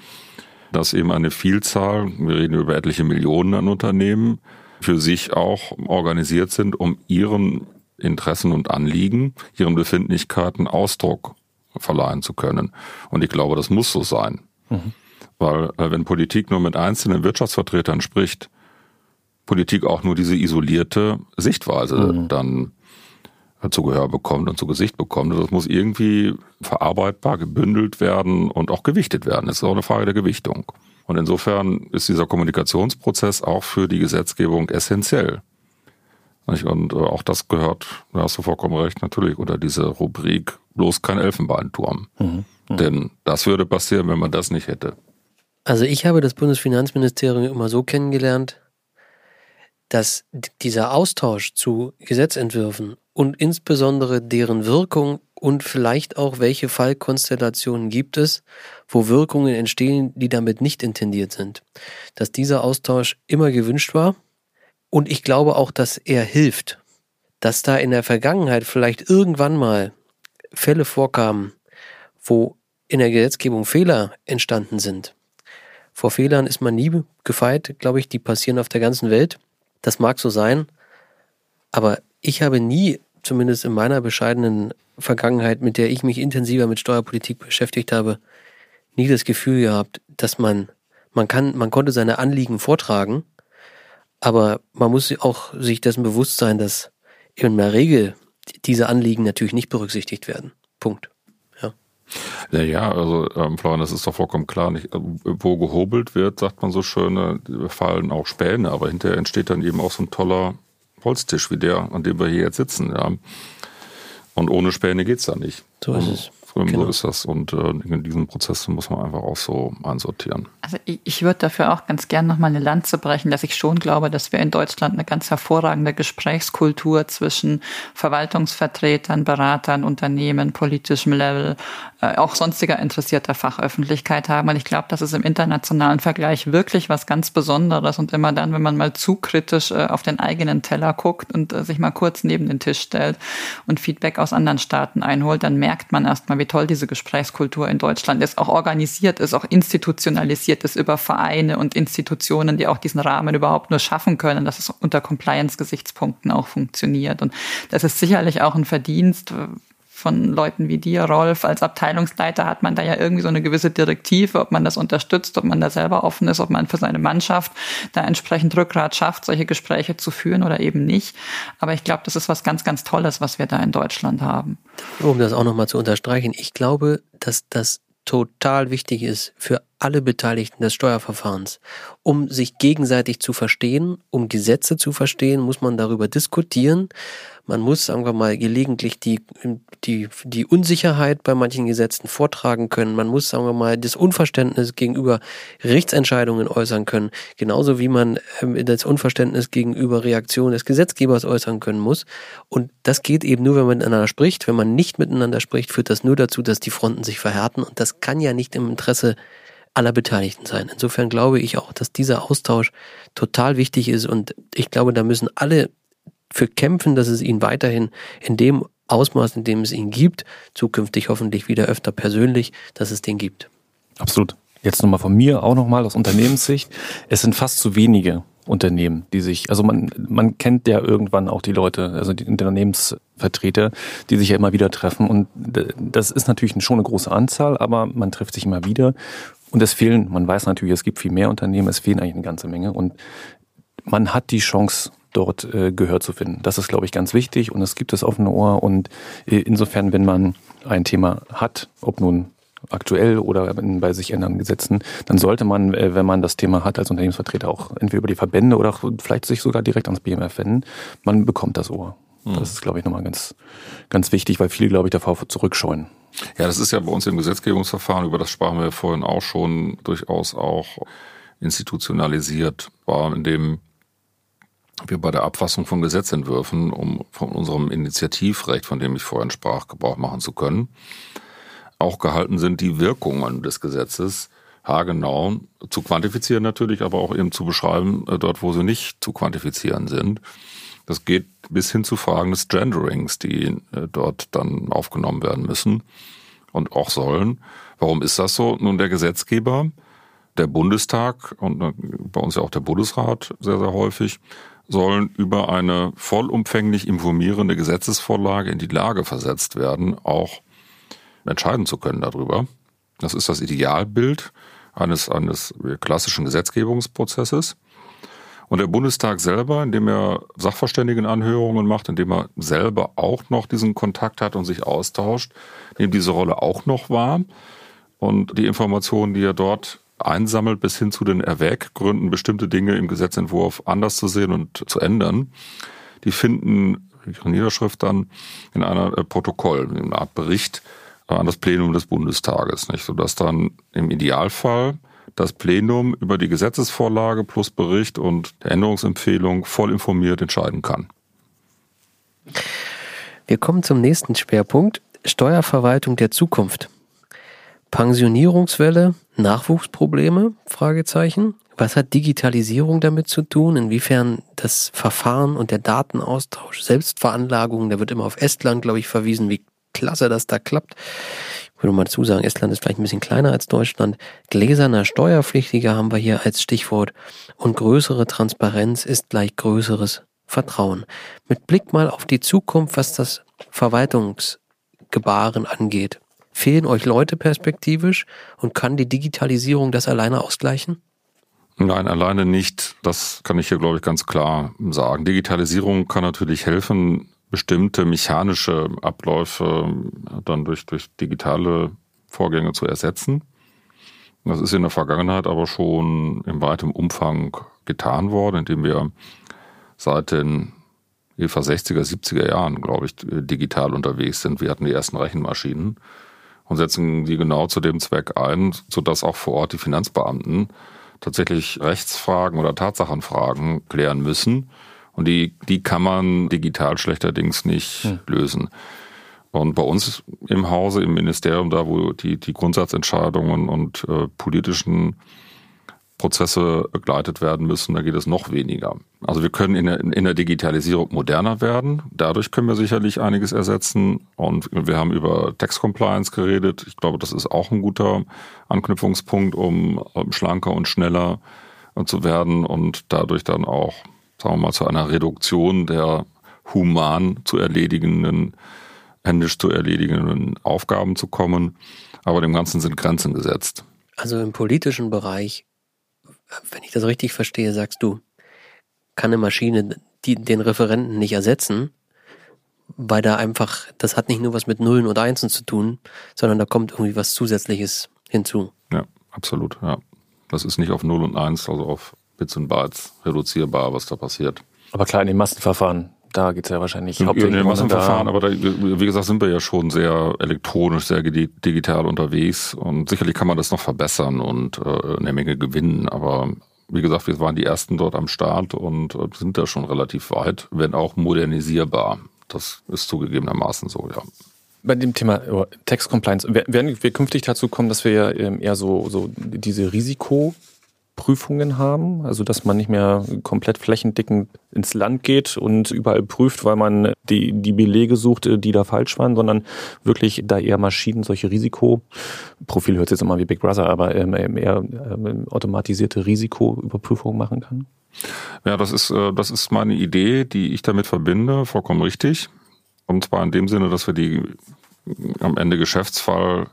dass eben eine Vielzahl, wir reden über etliche Millionen an Unternehmen, für sich auch organisiert sind, um ihren Interessen und Anliegen, ihren Befindlichkeiten Ausdruck verleihen zu können. Und ich glaube, das muss so sein. Mhm. Weil äh, wenn Politik nur mit einzelnen Wirtschaftsvertretern spricht, Politik auch nur diese isolierte Sichtweise mhm. dann zu Gehör bekommt und zu Gesicht bekommt. Das muss irgendwie verarbeitbar, gebündelt werden und auch gewichtet werden. Das ist auch eine Frage der Gewichtung. Und insofern ist dieser Kommunikationsprozess auch für die Gesetzgebung essentiell. Und äh, auch das gehört, da hast du vollkommen recht, natürlich unter diese Rubrik bloß kein Elfenbeinturm. Mhm. Mhm. Denn das würde passieren, wenn man das nicht hätte. Also ich habe das Bundesfinanzministerium immer so kennengelernt, dass dieser Austausch zu Gesetzentwürfen und insbesondere deren Wirkung und vielleicht auch welche Fallkonstellationen gibt es, wo Wirkungen entstehen, die damit nicht intendiert sind, dass dieser Austausch immer gewünscht war und ich glaube auch, dass er hilft, dass da in der Vergangenheit vielleicht irgendwann mal Fälle vorkamen, wo in der Gesetzgebung Fehler entstanden sind. Vor Fehlern ist man nie gefeit, glaube ich, die passieren auf der ganzen Welt. Das mag so sein, aber ich habe nie, zumindest in meiner bescheidenen Vergangenheit, mit der ich mich intensiver mit Steuerpolitik beschäftigt habe, nie das Gefühl gehabt, dass man, man kann, man konnte seine Anliegen vortragen, aber man muss auch sich dessen bewusst sein, dass in der Regel diese Anliegen natürlich nicht berücksichtigt werden. Punkt. Ja, ja also ähm, Florian, das ist doch vollkommen klar. Nicht, äh, wo gehobelt wird, sagt man so schön, äh, fallen auch Späne, aber hinterher entsteht dann eben auch so ein toller Holztisch wie der, an dem wir hier jetzt sitzen. Ja. Und ohne Späne geht's da nicht. So ist es. Genau. So ist das. Und äh, in diesem Prozess muss man einfach auch so einsortieren. Also ich, ich würde dafür auch ganz gern nochmal eine Lanze brechen, dass ich schon glaube, dass wir in Deutschland eine ganz hervorragende Gesprächskultur zwischen Verwaltungsvertretern, Beratern, Unternehmen, politischem Level, äh, auch sonstiger interessierter Fachöffentlichkeit haben. Und ich glaube, das ist im internationalen Vergleich wirklich was ganz Besonderes. Und immer dann, wenn man mal zu kritisch äh, auf den eigenen Teller guckt und äh, sich mal kurz neben den Tisch stellt und Feedback aus anderen Staaten einholt, dann merkt man erstmal, wie toll diese Gesprächskultur in Deutschland ist, auch organisiert ist, auch institutionalisiert ist über Vereine und Institutionen, die auch diesen Rahmen überhaupt nur schaffen können, dass es unter Compliance-Gesichtspunkten auch funktioniert. Und das ist sicherlich auch ein Verdienst von Leuten wie dir, Rolf. Als Abteilungsleiter hat man da ja irgendwie so eine gewisse Direktive, ob man das unterstützt, ob man da selber offen ist, ob man für seine Mannschaft da entsprechend Rückgrat schafft, solche Gespräche zu führen oder eben nicht. Aber ich glaube, das ist was ganz, ganz Tolles, was wir da in Deutschland haben. Um das auch nochmal zu unterstreichen, ich glaube, dass das total wichtig ist für alle Beteiligten des Steuerverfahrens. Um sich gegenseitig zu verstehen, um Gesetze zu verstehen, muss man darüber diskutieren. Man muss, sagen wir mal, gelegentlich die, die, die Unsicherheit bei manchen Gesetzen vortragen können. Man muss, sagen wir mal, das Unverständnis gegenüber Rechtsentscheidungen äußern können. Genauso wie man ähm, das Unverständnis gegenüber Reaktionen des Gesetzgebers äußern können muss. Und das geht eben nur, wenn man miteinander spricht. Wenn man nicht miteinander spricht, führt das nur dazu, dass die Fronten sich verhärten. Und das kann ja nicht im Interesse aller Beteiligten sein. Insofern glaube ich auch, dass dieser Austausch total wichtig ist und ich glaube, da müssen alle für kämpfen, dass es ihn weiterhin in dem Ausmaß, in dem es ihn gibt, zukünftig hoffentlich wieder öfter persönlich, dass es den gibt. Absolut. Jetzt nochmal von mir auch nochmal aus Unternehmenssicht. Es sind fast zu wenige Unternehmen, die sich, also man, man kennt ja irgendwann auch die Leute, also die Unternehmensvertreter, die sich ja immer wieder treffen. Und das ist natürlich schon eine große Anzahl, aber man trifft sich immer wieder. Und es fehlen, man weiß natürlich, es gibt viel mehr Unternehmen, es fehlen eigentlich eine ganze Menge. Und man hat die Chance, dort äh, Gehör zu finden. Das ist, glaube ich, ganz wichtig und es gibt das offene Ohr. Und äh, insofern, wenn man ein Thema hat, ob nun aktuell oder bei sich ändernden Gesetzen, dann sollte man, äh, wenn man das Thema hat, als Unternehmensvertreter auch entweder über die Verbände oder vielleicht sich sogar direkt ans BMF wenden. Man bekommt das Ohr. Mhm. Das ist, glaube ich, nochmal ganz, ganz wichtig, weil viele, glaube ich, davor zurückscheuen. Ja, das ist ja bei uns im Gesetzgebungsverfahren, über das sprachen wir vorhin auch schon, durchaus auch institutionalisiert war, in dem wir bei der Abfassung von Gesetzentwürfen, um von unserem Initiativrecht, von dem ich vorhin sprach, Gebrauch machen zu können, auch gehalten sind, die Wirkungen des Gesetzes haargenau zu quantifizieren natürlich, aber auch eben zu beschreiben, äh, dort wo sie nicht zu quantifizieren sind. Das geht bis hin zu Fragen des Genderings, die äh, dort dann aufgenommen werden müssen und auch sollen. Warum ist das so? Nun, der Gesetzgeber, der Bundestag und äh, bei uns ja auch der Bundesrat sehr, sehr häufig, sollen über eine vollumfänglich informierende Gesetzesvorlage in die Lage versetzt werden, auch entscheiden zu können darüber. Das ist das Idealbild eines, eines klassischen Gesetzgebungsprozesses. Und der Bundestag selber, indem er Sachverständigenanhörungen macht, indem er selber auch noch diesen Kontakt hat und sich austauscht, nimmt diese Rolle auch noch wahr. Und die Informationen, die er dort einsammelt, bis hin zu den Erwäggründen, bestimmte Dinge im Gesetzentwurf anders zu sehen und zu ändern, die finden ihre Niederschrift dann in einer äh, Protokoll, in einer Art Bericht an das Plenum des Bundestages, nicht? Sodass dann im Idealfall das Plenum über die Gesetzesvorlage plus Bericht und der Änderungsempfehlung voll informiert entscheiden kann. Wir kommen zum nächsten Schwerpunkt. Steuerverwaltung der Zukunft. Pensionierungswelle, Nachwuchsprobleme? Fragezeichen. Was hat Digitalisierung damit zu tun? Inwiefern das Verfahren und der Datenaustausch, Selbstveranlagung, da wird immer auf Estland, glaube ich, verwiesen, wie klasse das da klappt würde mal dazu sagen, Estland ist vielleicht ein bisschen kleiner als Deutschland. Gläserner Steuerpflichtiger haben wir hier als Stichwort. Und größere Transparenz ist gleich größeres Vertrauen. Mit Blick mal auf die Zukunft, was das Verwaltungsgebaren angeht. Fehlen euch Leute perspektivisch und kann die Digitalisierung das alleine ausgleichen? Nein, alleine nicht. Das kann ich hier, glaube ich, ganz klar sagen. Digitalisierung kann natürlich helfen, bestimmte mechanische Abläufe dann durch, durch digitale Vorgänge zu ersetzen. Das ist in der Vergangenheit aber schon in weitem Umfang getan worden, indem wir seit den etwa 60er, 70er Jahren, glaube ich, digital unterwegs sind. Wir hatten die ersten Rechenmaschinen und setzen die genau zu dem Zweck ein, sodass auch vor Ort die Finanzbeamten tatsächlich Rechtsfragen oder Tatsachenfragen klären müssen und die, die kann man digital schlechterdings nicht hm. lösen. Und bei uns im Hause, im Ministerium, da wo die, die Grundsatzentscheidungen und äh, politischen Prozesse begleitet werden müssen, da geht es noch weniger. Also wir können in der, in der Digitalisierung moderner werden. Dadurch können wir sicherlich einiges ersetzen. Und wir haben über Tax Compliance geredet. Ich glaube, das ist auch ein guter Anknüpfungspunkt, um schlanker und schneller zu werden und dadurch dann auch sagen wir mal, zu einer Reduktion der human zu erledigenden händisch zu erledigenden Aufgaben zu kommen. Aber dem Ganzen sind Grenzen gesetzt. Also im politischen Bereich, wenn ich das richtig verstehe, sagst du, kann eine Maschine die, den Referenten nicht ersetzen, weil da einfach, das hat nicht nur was mit Nullen und Einsen zu tun, sondern da kommt irgendwie was Zusätzliches hinzu. Ja, absolut, ja. Das ist nicht auf 0 und 1, also auf Bits und Bytes reduzierbar, was da passiert. Aber klar, in den Massenverfahren, da geht es ja wahrscheinlich hauptsächlich um in den Massenverfahren, aber da, wie gesagt, sind wir ja schon sehr elektronisch, sehr digital unterwegs und sicherlich kann man das noch verbessern und äh, eine Menge gewinnen, aber wie gesagt, wir waren die ersten dort am Start und äh, sind da schon relativ weit, wenn auch modernisierbar. Das ist zugegebenermaßen so, ja. Bei dem Thema oh, Text Compliance, werden wir künftig dazu kommen, dass wir ja ähm, eher so, so diese Risikoprüfungen haben, also dass man nicht mehr komplett flächendeckend ins Land geht und überall prüft, weil man die, die Belege sucht, äh, die da falsch waren, sondern wirklich da eher Maschinen solche Risikoprofile hört sich jetzt immer wie Big Brother, aber ähm, eher ähm, automatisierte Risikoüberprüfungen machen kann? Ja, das ist, äh, das ist meine Idee, die ich damit verbinde, vollkommen richtig. Und zwar in dem Sinne, dass wir die am Ende Geschäftsfall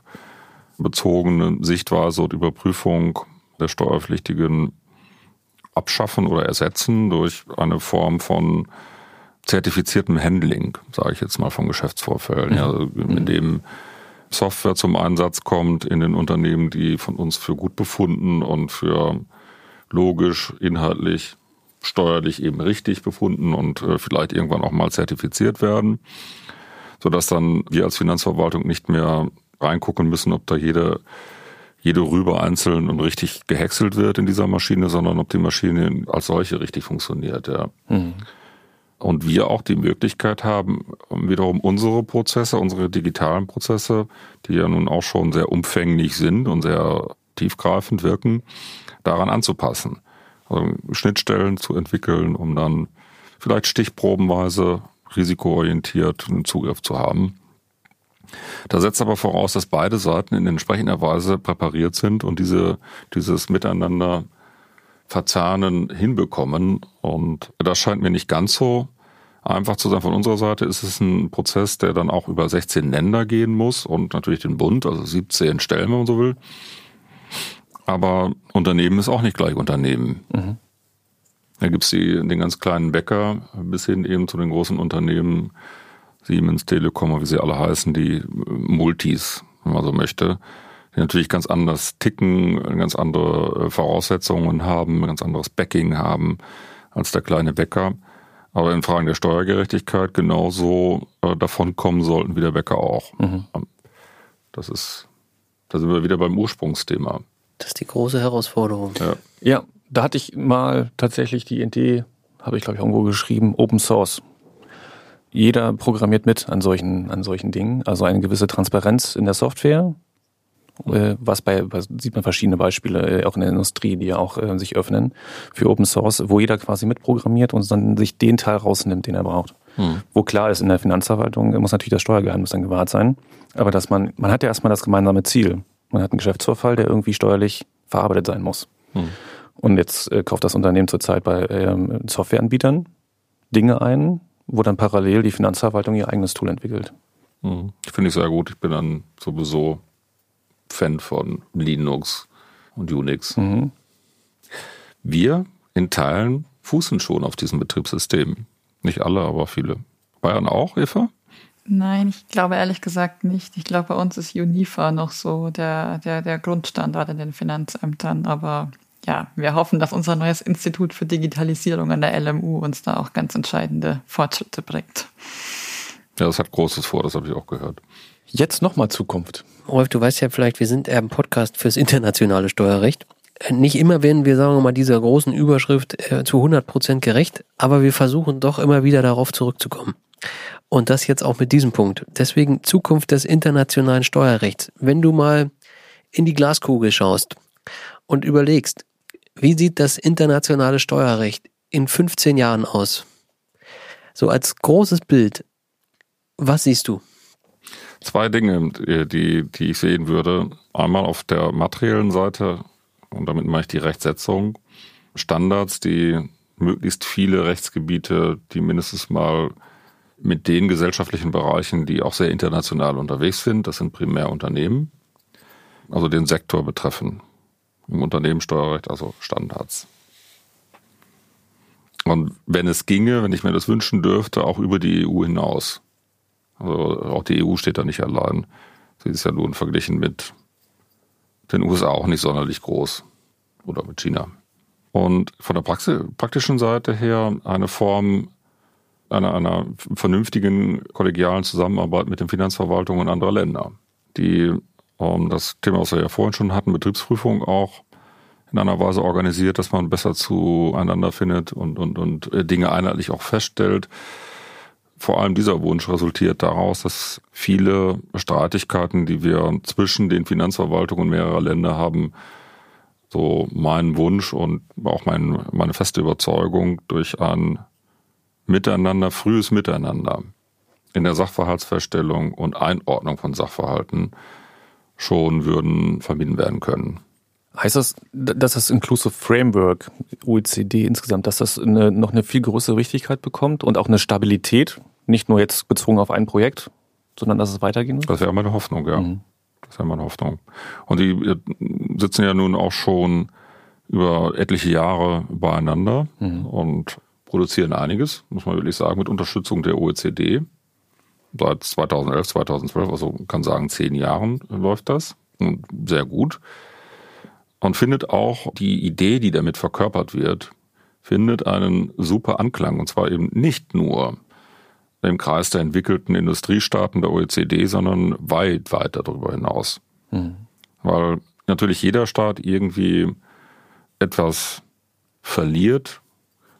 bezogene Sichtweise und Überprüfung der Steuerpflichtigen abschaffen oder ersetzen durch eine Form von zertifiziertem Handling, sage ich jetzt mal von Geschäftsvorfällen, ja, mhm. in dem Software zum Einsatz kommt in den Unternehmen, die von uns für gut befunden und für logisch, inhaltlich, steuerlich eben richtig befunden und äh, vielleicht irgendwann auch mal zertifiziert werden, sodass dann wir als Finanzverwaltung nicht mehr reingucken müssen, ob da jede jede Rübe einzeln und richtig gehäckselt wird in dieser Maschine, sondern ob die Maschine als solche richtig funktioniert. Ja. Mhm. Und wir auch die Möglichkeit haben, wiederum unsere Prozesse, unsere digitalen Prozesse, die ja nun auch schon sehr umfänglich sind und sehr tiefgreifend wirken, daran anzupassen. Also Schnittstellen zu entwickeln, um dann vielleicht stichprobenweise risikoorientiert einen Zugriff zu haben. Da setzt aber voraus, dass beide Seiten in entsprechender Weise präpariert sind und diese, dieses Miteinander verzahnen hinbekommen. Und das scheint mir nicht ganz so einfach zu sein. Von unserer Seite ist es ein Prozess, der dann auch über 16 Länder gehen muss und natürlich den Bund, also 17 Stellen, wenn man so will. Aber Unternehmen ist auch nicht gleich Unternehmen. Mhm. Da gibt's die, den ganz kleinen Bäcker bis hin eben zu den großen Unternehmen, Siemens, Telekom, wie sie alle heißen, die Multis, wenn man so möchte, die natürlich ganz anders ticken, ganz andere äh, Voraussetzungen haben, ein ganz anderes Backing haben als der kleine Bäcker. Aber in Fragen der Steuergerechtigkeit genauso äh, davon kommen sollten wie der Bäcker auch. Mhm. Das ist, da sind wir wieder beim Ursprungsthema. Das ist die große Herausforderung. Ja, ja da hatte ich mal tatsächlich die Idee, habe ich glaube ich irgendwo geschrieben, Open Source. Jeder programmiert mit an solchen, an solchen Dingen. Also eine gewisse Transparenz in der Software, äh, was bei, sieht man verschiedene Beispiele, äh, auch in der Industrie, die ja auch äh, sich öffnen für Open Source, wo jeder quasi mitprogrammiert und dann sich den Teil rausnimmt, den er braucht. Hm. Wo klar ist, in der Finanzverwaltung muss natürlich das Steuergeheimnis dann gewahrt sein. Aber dass man, man hat ja erstmal das gemeinsame Ziel. Man hat einen Geschäftsvorfall, der irgendwie steuerlich verarbeitet sein muss. Hm. Und jetzt äh, kauft das Unternehmen zurzeit bei ähm, Softwareanbietern Dinge ein, wo dann parallel die Finanzverwaltung ihr eigenes Tool entwickelt. Hm. Finde ich sehr gut. Ich bin dann sowieso Fan von Linux und Unix. Mhm. Wir in Teilen fußen schon auf diesem Betriebssystem. Nicht alle, aber viele. Bayern auch, Eva? Nein, ich glaube ehrlich gesagt nicht. Ich glaube, bei uns ist Unifa noch so der, der, der Grundstandard in den Finanzämtern. Aber ja, wir hoffen, dass unser neues Institut für Digitalisierung an der LMU uns da auch ganz entscheidende Fortschritte bringt. Ja, das hat Großes vor, das habe ich auch gehört. Jetzt nochmal Zukunft. Rolf, du weißt ja vielleicht, wir sind eher ein Podcast fürs internationale Steuerrecht. Nicht immer werden wir, sagen wir mal, dieser großen Überschrift äh, zu 100 Prozent gerecht, aber wir versuchen doch immer wieder darauf zurückzukommen. Und das jetzt auch mit diesem Punkt. Deswegen Zukunft des internationalen Steuerrechts. Wenn du mal in die Glaskugel schaust und überlegst, wie sieht das internationale Steuerrecht in 15 Jahren aus? So als großes Bild, was siehst du? Zwei Dinge, die, die ich sehen würde. Einmal auf der materiellen Seite, und damit meine ich die Rechtsetzung, Standards, die möglichst viele Rechtsgebiete, die mindestens mal mit den gesellschaftlichen Bereichen, die auch sehr international unterwegs sind. Das sind primär Unternehmen, also den Sektor betreffen. Im Unternehmenssteuerrecht, also Standards. Und wenn es ginge, wenn ich mir das wünschen dürfte, auch über die EU hinaus. Also auch die EU steht da nicht allein. Sie ist ja nun verglichen mit den USA auch nicht sonderlich groß. Oder mit China. Und von der Praxis, praktischen Seite her eine Form einer, einer vernünftigen kollegialen Zusammenarbeit mit den Finanzverwaltungen anderer Länder, die das Thema, was wir ja vorhin schon hatten, Betriebsprüfung auch in einer Weise organisiert, dass man besser zueinander findet und, und, und äh, Dinge einheitlich auch feststellt. Vor allem dieser Wunsch resultiert daraus, dass viele Streitigkeiten, die wir zwischen den Finanzverwaltungen mehrerer Länder haben, so mein Wunsch und auch mein, meine feste Überzeugung durch ein Miteinander, frühes Miteinander in der Sachverhaltsfeststellung und Einordnung von Sachverhalten schon würden vermieden werden können. Heißt das, dass das Inclusive Framework, OECD insgesamt, dass das eine, noch eine viel größere Wichtigkeit bekommt und auch eine Stabilität, nicht nur jetzt bezogen auf ein Projekt, sondern dass es weitergehen wird? Das wäre meine Hoffnung, ja. Mhm. Das wäre meine Hoffnung. Und die sitzen ja nun auch schon über etliche Jahre beieinander mhm. und produzieren einiges, muss man wirklich sagen, mit Unterstützung der OECD. Seit 2011, 2012, also kann sagen, zehn Jahren läuft das. Und sehr gut. Und findet auch die Idee, die damit verkörpert wird, findet einen super Anklang. Und zwar eben nicht nur im Kreis der entwickelten Industriestaaten der OECD, sondern weit, weit darüber hinaus. Mhm. Weil natürlich jeder Staat irgendwie etwas verliert,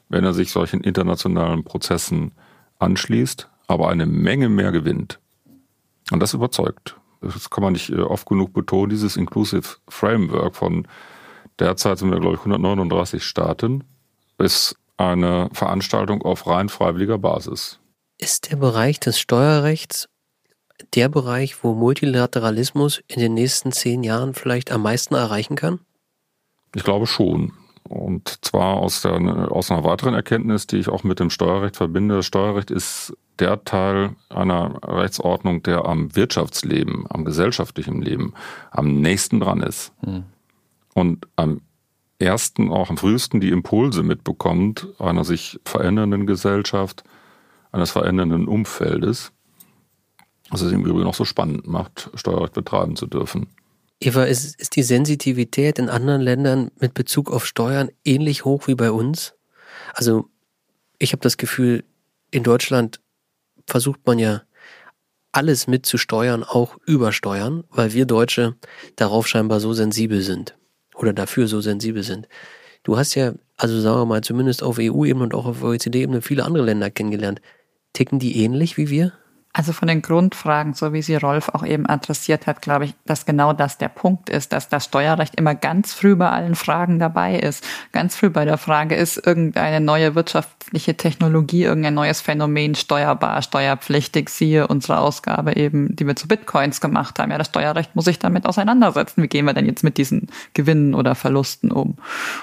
wenn er sich solchen internationalen Prozessen anschließt, aber eine Menge mehr gewinnt. Und das überzeugt. Das kann man nicht äh, oft genug betonen, dieses Inclusive Framework von derzeit sind wir, glaube ich, 139 Staaten, ist eine Veranstaltung auf rein freiwilliger Basis. Ist der Bereich des Steuerrechts der Bereich, wo Multilateralismus in den nächsten zehn Jahren vielleicht am meisten erreichen kann? Ich glaube schon. Und zwar aus, der, aus einer weiteren Erkenntnis, die ich auch mit dem Steuerrecht verbinde. Das Steuerrecht ist der Teil einer Rechtsordnung, der am Wirtschaftsleben, am gesellschaftlichen Leben am nächsten dran ist. Hm. Und am ersten, auch am frühesten die Impulse mitbekommt einer sich verändernden Gesellschaft, eines verändernden Umfeldes, was es im Übrigen auch so spannend macht, Steuerrecht betreiben zu dürfen. Eva, ist, ist die Sensitivität in anderen Ländern mit Bezug auf Steuern ähnlich hoch wie bei uns? Also ich habe das Gefühl, in Deutschland versucht man ja alles mitzusteuern, auch übersteuern, weil wir Deutsche darauf scheinbar so sensibel sind oder dafür so sensibel sind. Du hast ja, also sagen wir mal, zumindest auf EU-Ebene und auch auf OECD-Ebene viele andere Länder kennengelernt. Ticken die ähnlich wie wir? Also von den Grundfragen, so wie sie Rolf auch eben adressiert hat, glaube ich, dass genau das der Punkt ist, dass das Steuerrecht immer ganz früh bei allen Fragen dabei ist. Ganz früh bei der Frage ist irgendeine neue wirtschaftliche Technologie, irgendein neues Phänomen steuerbar, steuerpflichtig, siehe unsere Ausgabe eben, die wir zu Bitcoins gemacht haben. Ja, das Steuerrecht muss sich damit auseinandersetzen. Wie gehen wir denn jetzt mit diesen Gewinnen oder Verlusten um?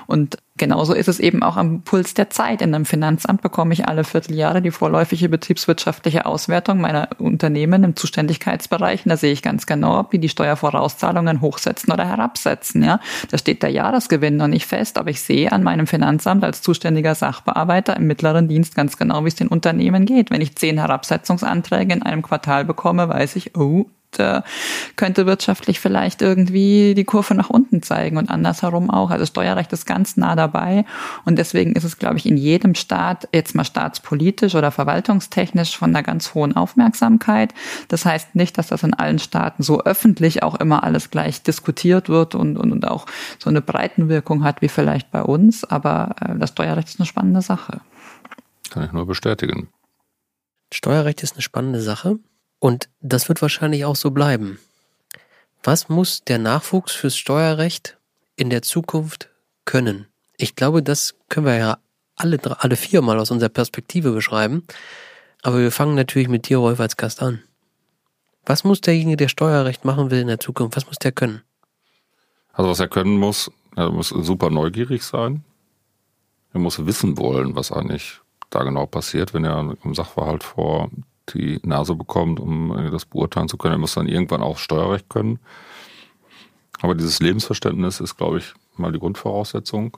Und Genauso ist es eben auch am Puls der Zeit. In einem Finanzamt bekomme ich alle Vierteljahre die vorläufige betriebswirtschaftliche Auswertung meiner Unternehmen im Zuständigkeitsbereich. Und da sehe ich ganz genau, ob die die Steuervorauszahlungen hochsetzen oder herabsetzen. Ja, da steht der Jahresgewinn noch nicht fest, aber ich sehe an meinem Finanzamt als zuständiger Sachbearbeiter im mittleren Dienst ganz genau, wie es den Unternehmen geht. Wenn ich zehn Herabsetzungsanträge in einem Quartal bekomme, weiß ich, oh, äh, könnte wirtschaftlich vielleicht irgendwie die Kurve nach unten zeigen und andersherum auch. Also Steuerrecht ist ganz nah dabei und deswegen ist es, glaube ich, in jedem Staat jetzt mal staatspolitisch oder verwaltungstechnisch von einer ganz hohen Aufmerksamkeit. Das heißt nicht, dass das in allen Staaten so öffentlich auch immer alles gleich diskutiert wird und, und, und auch so eine Breitenwirkung hat wie vielleicht bei uns, aber äh, das Steuerrecht ist eine spannende Sache. Kann ich nur bestätigen. Steuerrecht ist eine spannende Sache. Und das wird wahrscheinlich auch so bleiben. Was muss der Nachwuchs fürs Steuerrecht in der Zukunft können? Ich glaube, das können wir ja alle, alle vier mal aus unserer Perspektive beschreiben. Aber wir fangen natürlich mit dir, Rolf, als Gast an. Was muss derjenige, der Steuerrecht machen will in der Zukunft, was muss der können? Also was er können muss, er muss super neugierig sein. Er muss wissen wollen, was eigentlich da genau passiert, wenn er einen Sachverhalt vor die Nase bekommt, um das beurteilen zu können. Er muss dann irgendwann auch Steuerrecht können. Aber dieses Lebensverständnis ist, glaube ich, mal die Grundvoraussetzung.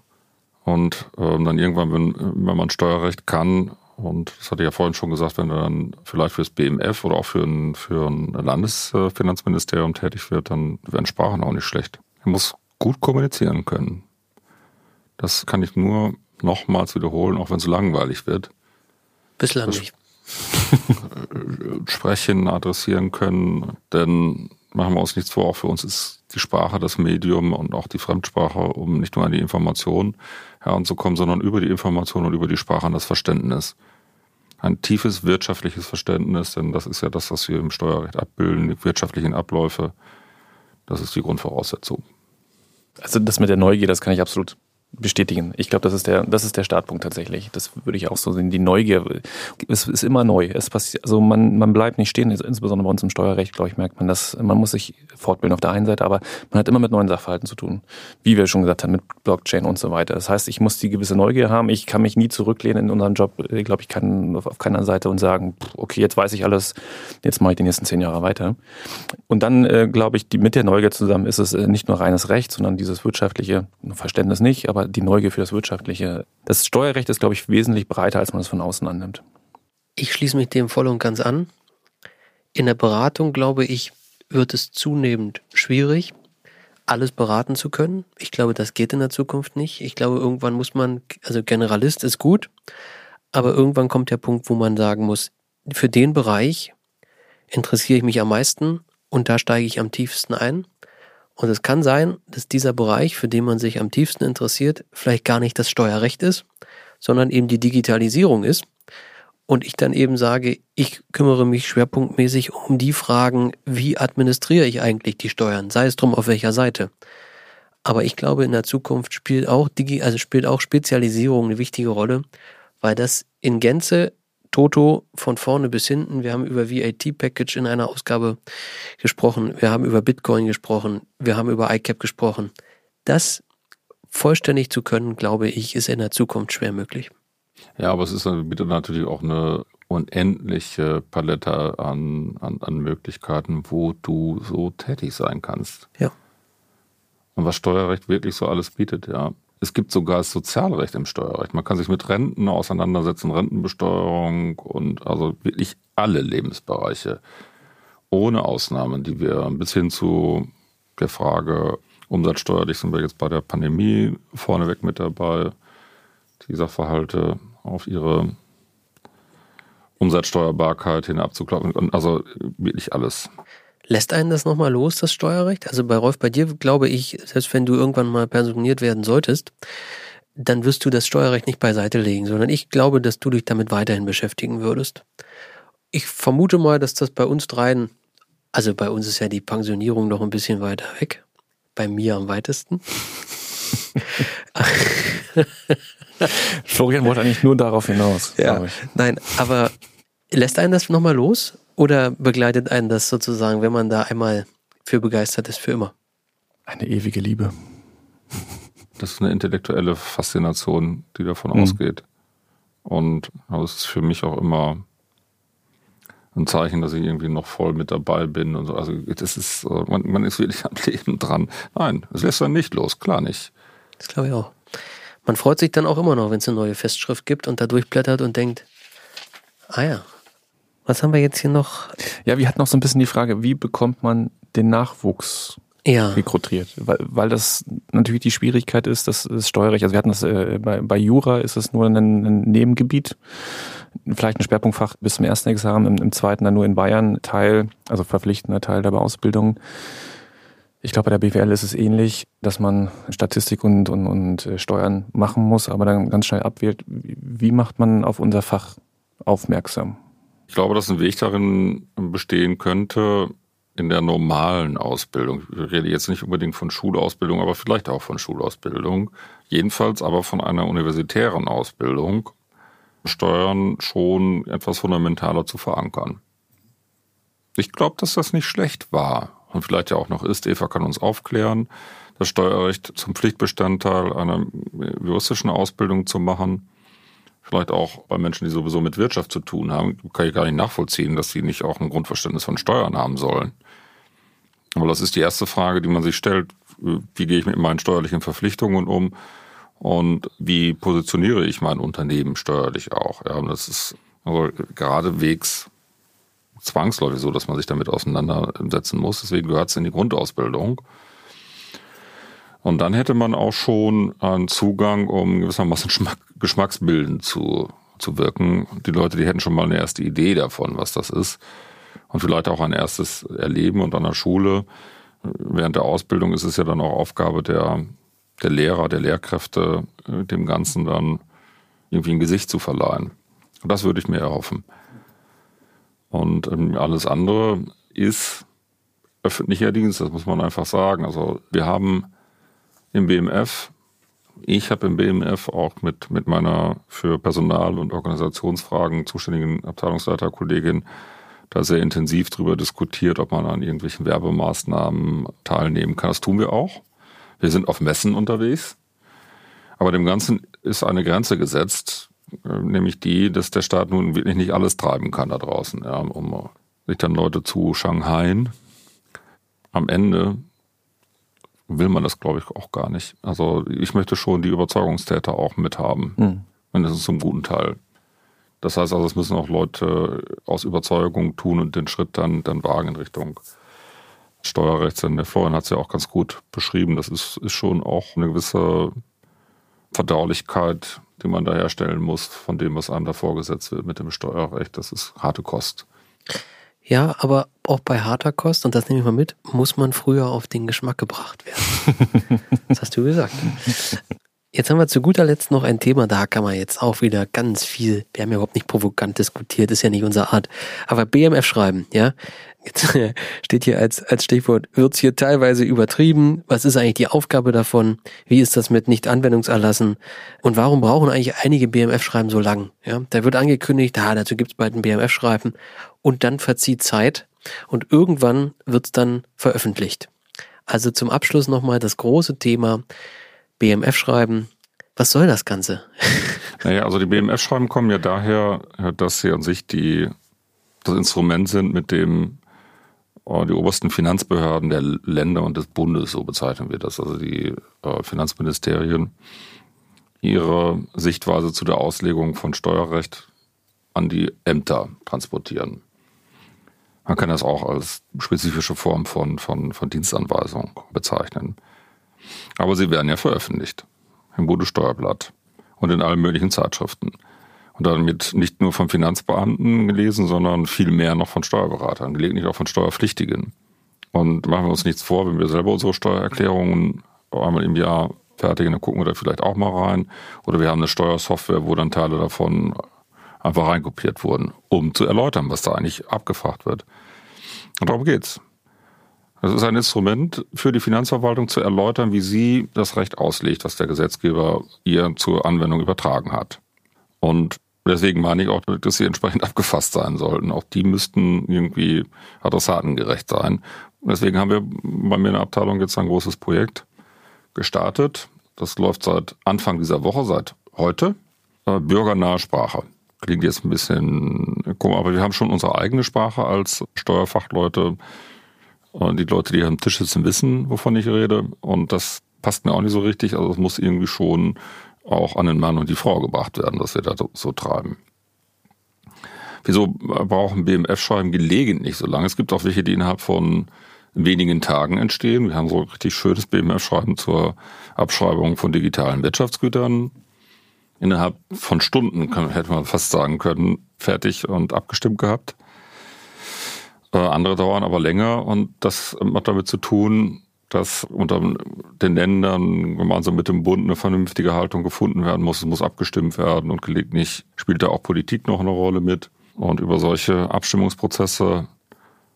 Und ähm, dann irgendwann, wenn, wenn man Steuerrecht kann, und das hatte ich ja vorhin schon gesagt, wenn er dann vielleicht fürs BMF oder auch für ein, für ein Landesfinanzministerium tätig wird, dann werden Sprachen auch nicht schlecht. Er muss gut kommunizieren können. Das kann ich nur nochmals wiederholen, auch wenn es langweilig wird. Bislang das nicht. Sprechen, adressieren können, denn machen wir uns nichts vor, auch für uns ist die Sprache das Medium und auch die Fremdsprache, um nicht nur an die Information heranzukommen, sondern über die Information und über die Sprache an das Verständnis. Ein tiefes wirtschaftliches Verständnis, denn das ist ja das, was wir im Steuerrecht abbilden, die wirtschaftlichen Abläufe. Das ist die Grundvoraussetzung. Also das mit der Neugier, das kann ich absolut bestätigen. Ich glaube, das ist der, das ist der Startpunkt tatsächlich. Das würde ich auch so sehen. Die Neugier, es ist immer neu. Es passiert, also man, man bleibt nicht stehen. Insbesondere bei uns im Steuerrecht, glaube ich, merkt man das. Man muss sich fortbilden auf der einen Seite, aber man hat immer mit neuen Sachverhalten zu tun. Wie wir schon gesagt haben, mit Blockchain und so weiter. Das heißt, ich muss die gewisse Neugier haben. Ich kann mich nie zurücklehnen in unserem Job. Ich glaube, ich kann auf keiner Seite und sagen, okay, jetzt weiß ich alles. Jetzt mache ich die nächsten zehn Jahre weiter. Und dann, äh, glaube ich, die, mit der Neugier zusammen ist es äh, nicht nur reines Recht, sondern dieses wirtschaftliche Verständnis nicht, aber aber die Neugier für das Wirtschaftliche. Das Steuerrecht ist, glaube ich, wesentlich breiter, als man es von außen annimmt. Ich schließe mich dem voll und ganz an. In der Beratung, glaube ich, wird es zunehmend schwierig, alles beraten zu können. Ich glaube, das geht in der Zukunft nicht. Ich glaube, irgendwann muss man, also Generalist ist gut, aber irgendwann kommt der Punkt, wo man sagen muss, für den Bereich interessiere ich mich am meisten und da steige ich am tiefsten ein. Und es kann sein, dass dieser Bereich, für den man sich am tiefsten interessiert, vielleicht gar nicht das Steuerrecht ist, sondern eben die Digitalisierung ist. Und ich dann eben sage, ich kümmere mich schwerpunktmäßig um die Fragen, wie administriere ich eigentlich die Steuern, sei es drum auf welcher Seite. Aber ich glaube, in der Zukunft spielt auch, Digi also spielt auch Spezialisierung eine wichtige Rolle, weil das in Gänze Toto von vorne bis hinten. Wir haben über VAT-Package in einer Ausgabe gesprochen. Wir haben über Bitcoin gesprochen. Wir haben über ICAP gesprochen. Das vollständig zu können, glaube ich, ist in der Zukunft schwer möglich. Ja, aber es ist natürlich auch eine unendliche Palette an, an, an Möglichkeiten, wo du so tätig sein kannst. Ja. Und was Steuerrecht wirklich so alles bietet, ja. Es gibt sogar das Sozialrecht im Steuerrecht. Man kann sich mit Renten auseinandersetzen, Rentenbesteuerung und also wirklich alle Lebensbereiche ohne Ausnahmen, die wir bis hin zu der Frage umsatzsteuerlich sind wir jetzt bei der Pandemie vorneweg mit dabei, die Sachverhalte auf ihre Umsatzsteuerbarkeit hin abzuklappen. Also wirklich alles. Lässt einen das nochmal los, das Steuerrecht? Also bei Rolf, bei dir glaube ich, selbst wenn du irgendwann mal pensioniert werden solltest, dann wirst du das Steuerrecht nicht beiseite legen, sondern ich glaube, dass du dich damit weiterhin beschäftigen würdest. Ich vermute mal, dass das bei uns dreien, also bei uns ist ja die Pensionierung noch ein bisschen weiter weg, bei mir am weitesten. Florian wollte eigentlich nur darauf hinaus. Ja, nein, aber lässt einen das nochmal los? Oder begleitet einen das sozusagen, wenn man da einmal für begeistert ist, für immer? Eine ewige Liebe. Das ist eine intellektuelle Faszination, die davon mhm. ausgeht. Und das ist für mich auch immer ein Zeichen, dass ich irgendwie noch voll mit dabei bin und so. Also das ist, man, man ist wirklich am Leben dran. Nein, es lässt dann nicht los, klar nicht. Das glaube ich auch. Man freut sich dann auch immer noch, wenn es eine neue Festschrift gibt und da durchblättert und denkt, ah ja, was haben wir jetzt hier noch? Ja, wir hatten noch so ein bisschen die Frage, wie bekommt man den Nachwuchs ja. rekrutiert? Weil, weil das natürlich die Schwierigkeit ist, das ist Steuerrecht. Also wir hatten das äh, bei, bei Jura ist es nur ein, ein Nebengebiet, vielleicht ein Schwerpunktfach bis zum ersten Examen, im, im zweiten dann nur in Bayern Teil, also verpflichtender Teil der Ausbildung. Ich glaube, bei der BWL ist es ähnlich, dass man Statistik und, und, und äh, Steuern machen muss, aber dann ganz schnell abwählt, wie macht man auf unser Fach aufmerksam? Ich glaube, dass ein Weg darin bestehen könnte, in der normalen Ausbildung. Ich rede jetzt nicht unbedingt von Schulausbildung, aber vielleicht auch von Schulausbildung. Jedenfalls aber von einer universitären Ausbildung. Steuern schon etwas fundamentaler zu verankern. Ich glaube, dass das nicht schlecht war und vielleicht ja auch noch ist. Eva kann uns aufklären, das Steuerrecht zum Pflichtbestandteil einer juristischen Ausbildung zu machen vielleicht auch bei Menschen, die sowieso mit Wirtschaft zu tun haben, kann ich gar nicht nachvollziehen, dass sie nicht auch ein Grundverständnis von Steuern haben sollen. Aber das ist die erste Frage, die man sich stellt. Wie gehe ich mit meinen steuerlichen Verpflichtungen um? Und wie positioniere ich mein Unternehmen steuerlich auch? Ja, das ist also geradewegs zwangsläufig so, dass man sich damit auseinandersetzen muss. Deswegen gehört es in die Grundausbildung. Und dann hätte man auch schon einen Zugang, um gewissermaßen geschmacksbildend zu, zu wirken. Die Leute, die hätten schon mal eine erste Idee davon, was das ist. Und vielleicht auch ein erstes Erleben und an der Schule. Während der Ausbildung ist es ja dann auch Aufgabe der, der Lehrer, der Lehrkräfte, dem Ganzen dann irgendwie ein Gesicht zu verleihen. Und das würde ich mir erhoffen. Und ähm, alles andere ist öffentlicher Dienst, das muss man einfach sagen. Also wir haben im BMF, ich habe im BMF auch mit, mit meiner für Personal- und Organisationsfragen zuständigen Abteilungsleiterkollegin da sehr intensiv darüber diskutiert, ob man an irgendwelchen Werbemaßnahmen teilnehmen kann. Das tun wir auch. Wir sind auf Messen unterwegs. Aber dem Ganzen ist eine Grenze gesetzt, äh, nämlich die, dass der Staat nun wirklich nicht alles treiben kann da draußen, ja, um sich dann Leute zu Shanghai. Am Ende will man das, glaube ich, auch gar nicht. Also ich möchte schon die Überzeugungstäter auch mithaben, mhm. mindestens zum guten Teil. Das heißt also, es müssen auch Leute aus Überzeugung tun und den Schritt dann, dann wagen in Richtung Steuerrechts. Denn der Florian hat es ja auch ganz gut beschrieben. Das ist, ist schon auch eine gewisse Verdaulichkeit, die man da herstellen muss von dem, was einem da vorgesetzt wird mit dem Steuerrecht. Das ist harte Kost. Ja, aber auch bei harter Kost, und das nehme ich mal mit, muss man früher auf den Geschmack gebracht werden. das hast du gesagt. Jetzt haben wir zu guter Letzt noch ein Thema, da kann man jetzt auch wieder ganz viel, wir haben ja überhaupt nicht provokant diskutiert, ist ja nicht unsere Art, aber BMF schreiben, ja, jetzt steht hier als, als Stichwort, wird's hier teilweise übertrieben, was ist eigentlich die Aufgabe davon, wie ist das mit Nicht-Anwendungserlassen? Und warum brauchen eigentlich einige BMF-Schreiben so lang, ja, da wird angekündigt, ah, dazu gibt's bald ein BMF-Schreiben und dann verzieht Zeit und irgendwann wird's dann veröffentlicht. Also zum Abschluss nochmal das große Thema, BMF schreiben. Was soll das Ganze? Naja, also die BMF-Schreiben kommen ja daher, dass sie an sich die, das Instrument sind, mit dem oh, die obersten Finanzbehörden der Länder und des Bundes, so bezeichnen wir das, also die äh, Finanzministerien, ihre Sichtweise zu der Auslegung von Steuerrecht an die Ämter transportieren. Man kann das auch als spezifische Form von, von, von Dienstanweisung bezeichnen. Aber sie werden ja veröffentlicht im Bundessteuerblatt und in allen möglichen Zeitschriften. Und damit nicht nur von Finanzbeamten gelesen, sondern viel mehr noch von Steuerberatern, gelegentlich auch von Steuerpflichtigen. Und machen wir uns nichts vor, wenn wir selber unsere Steuererklärungen einmal im Jahr fertigen, dann gucken wir da vielleicht auch mal rein. Oder wir haben eine Steuersoftware, wo dann Teile davon einfach reinkopiert wurden, um zu erläutern, was da eigentlich abgefragt wird. Und darum geht's. Das ist ein Instrument für die Finanzverwaltung zu erläutern, wie sie das Recht auslegt, was der Gesetzgeber ihr zur Anwendung übertragen hat. Und deswegen meine ich auch, dass sie entsprechend abgefasst sein sollten. Auch die müssten irgendwie adressatengerecht sein. Deswegen haben wir bei mir in der Abteilung jetzt ein großes Projekt gestartet. Das läuft seit Anfang dieser Woche, seit heute. Äh, bürgernahe Sprache. Klingt jetzt ein bisschen komisch, aber wir haben schon unsere eigene Sprache als Steuerfachleute und die Leute, die hier am Tisch sitzen, wissen, wovon ich rede. Und das passt mir auch nicht so richtig. Also es muss irgendwie schon auch an den Mann und die Frau gebracht werden, dass wir da so treiben. Wieso brauchen BMF-Schreiben gelegentlich so lange? Es gibt auch welche, die innerhalb von wenigen Tagen entstehen. Wir haben so ein richtig schönes BMF-Schreiben zur Abschreibung von digitalen Wirtschaftsgütern. Innerhalb von Stunden, kann, hätte man fast sagen können, fertig und abgestimmt gehabt. Äh, andere dauern aber länger und das hat damit zu tun, dass unter den Ländern gemeinsam mit dem Bund eine vernünftige Haltung gefunden werden muss. Es muss abgestimmt werden und gelegentlich spielt da auch Politik noch eine Rolle mit. Und über solche Abstimmungsprozesse,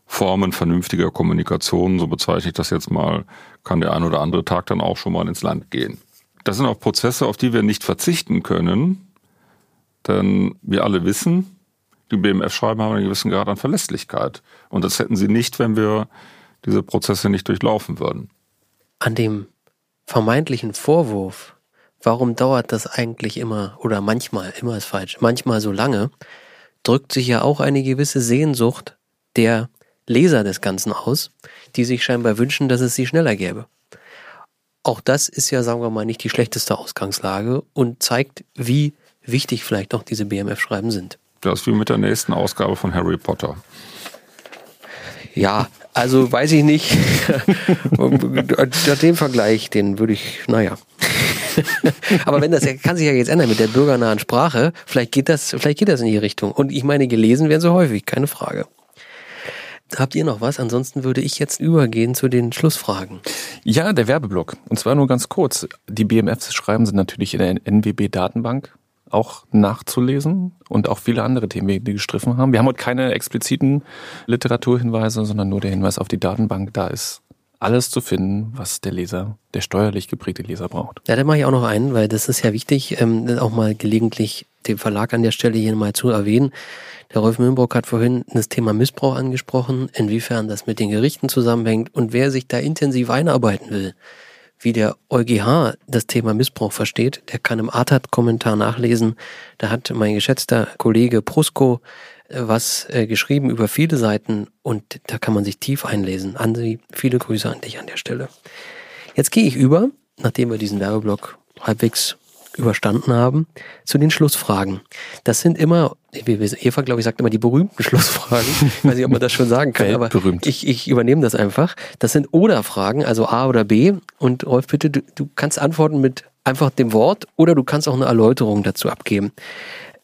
Formen vernünftiger Kommunikation, so bezeichne ich das jetzt mal, kann der ein oder andere Tag dann auch schon mal ins Land gehen. Das sind auch Prozesse, auf die wir nicht verzichten können, denn wir alle wissen, die BMF-Schreiben haben einen gewissen Grad an Verlässlichkeit. Und das hätten sie nicht, wenn wir diese Prozesse nicht durchlaufen würden. An dem vermeintlichen Vorwurf warum dauert das eigentlich immer oder manchmal, immer ist falsch, manchmal so lange, drückt sich ja auch eine gewisse Sehnsucht der Leser des Ganzen aus, die sich scheinbar wünschen, dass es sie schneller gäbe. Auch das ist ja, sagen wir mal, nicht die schlechteste Ausgangslage und zeigt, wie wichtig vielleicht doch diese BMF-Schreiben sind. Das ist wie mit der nächsten Ausgabe von Harry Potter. Ja, also weiß ich nicht. den Vergleich, den würde ich, naja. Aber wenn das kann sich ja jetzt ändern mit der bürgernahen Sprache, vielleicht geht das, vielleicht geht das in die Richtung. Und ich meine, gelesen werden sie häufig, keine Frage. Habt ihr noch was? Ansonsten würde ich jetzt übergehen zu den Schlussfragen. Ja, der Werbeblock. Und zwar nur ganz kurz. Die BMFs-Schreiben sind natürlich in der NWB-Datenbank auch nachzulesen und auch viele andere Themen, die gestriffen haben. Wir haben heute keine expliziten Literaturhinweise, sondern nur der Hinweis auf die Datenbank. Da ist alles zu finden, was der Leser, der steuerlich geprägte Leser braucht. Ja, da mache ich auch noch einen, weil das ist ja wichtig, ähm, auch mal gelegentlich den Verlag an der Stelle hier mal zu erwähnen. Der Rolf Mühlenbrock hat vorhin das Thema Missbrauch angesprochen, inwiefern das mit den Gerichten zusammenhängt und wer sich da intensiv einarbeiten will, wie der EuGH das Thema Missbrauch versteht, der kann im ATAT-Kommentar nachlesen. Da hat mein geschätzter Kollege Prusko was äh, geschrieben über viele Seiten und da kann man sich tief einlesen. Ansi, viele Grüße an dich an der Stelle. Jetzt gehe ich über, nachdem wir diesen Werbeblock halbwegs überstanden haben, zu den Schlussfragen. Das sind immer, Eva, glaube ich, sagt immer die berühmten Schlussfragen. Ich weiß nicht, ob man das schon sagen kann, aber ich, ich übernehme das einfach. Das sind Oder-Fragen, also A oder B. Und Rolf, bitte, du, du kannst antworten mit einfach dem Wort oder du kannst auch eine Erläuterung dazu abgeben.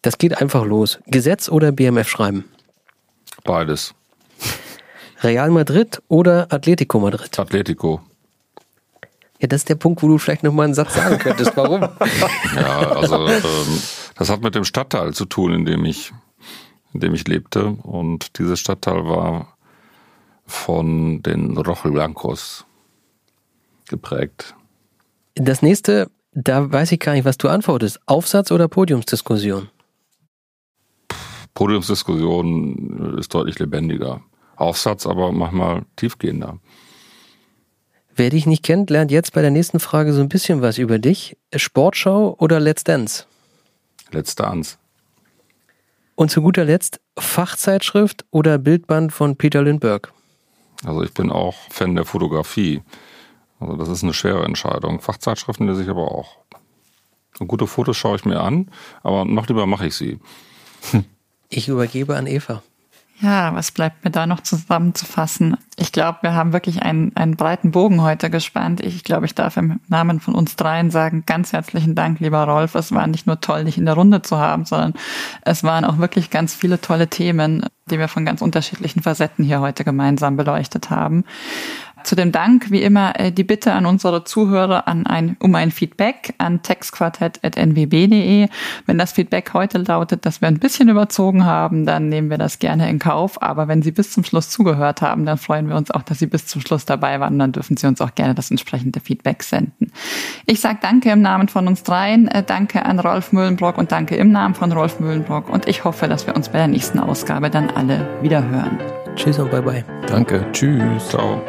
Das geht einfach los. Gesetz oder BMF schreiben? Beides. Real Madrid oder Atletico Madrid? Atletico. Ja, das ist der Punkt, wo du vielleicht nochmal einen Satz sagen könntest. Warum? ja, also ähm, das hat mit dem Stadtteil zu tun, in dem ich, in dem ich lebte. Und dieses Stadtteil war von den Rochel Blancos geprägt. Das nächste, da weiß ich gar nicht, was du antwortest. Aufsatz oder Podiumsdiskussion? Podiumsdiskussion ist deutlich lebendiger. Aufsatz aber manchmal tiefgehender. Wer dich nicht kennt, lernt jetzt bei der nächsten Frage so ein bisschen was über dich. Sportschau oder Let's Dance? Let's Dance. Und zu guter Letzt Fachzeitschrift oder Bildband von Peter Lindbergh? Also ich bin auch Fan der Fotografie. Also das ist eine schwere Entscheidung. Fachzeitschriften lese ich aber auch. Und gute Fotos schaue ich mir an, aber noch lieber mache ich sie. Ich übergebe an Eva. Ja, was bleibt mir da noch zusammenzufassen? Ich glaube, wir haben wirklich einen, einen breiten Bogen heute gespannt. Ich glaube, ich darf im Namen von uns dreien sagen, ganz herzlichen Dank, lieber Rolf. Es war nicht nur toll, dich in der Runde zu haben, sondern es waren auch wirklich ganz viele tolle Themen, die wir von ganz unterschiedlichen Facetten hier heute gemeinsam beleuchtet haben. Zu dem Dank, wie immer, äh, die Bitte an unsere Zuhörer an ein, um ein Feedback an textquartett.nwb.de. Wenn das Feedback heute lautet, dass wir ein bisschen überzogen haben, dann nehmen wir das gerne in Kauf. Aber wenn Sie bis zum Schluss zugehört haben, dann freuen wir uns auch, dass Sie bis zum Schluss dabei waren. Dann dürfen Sie uns auch gerne das entsprechende Feedback senden. Ich sage Danke im Namen von uns dreien. Äh, danke an Rolf Mühlenbrock und danke im Namen von Rolf Mühlenbrock. Und ich hoffe, dass wir uns bei der nächsten Ausgabe dann alle wieder hören. Tschüss und bye bye. Danke. Tschüss. Ciao.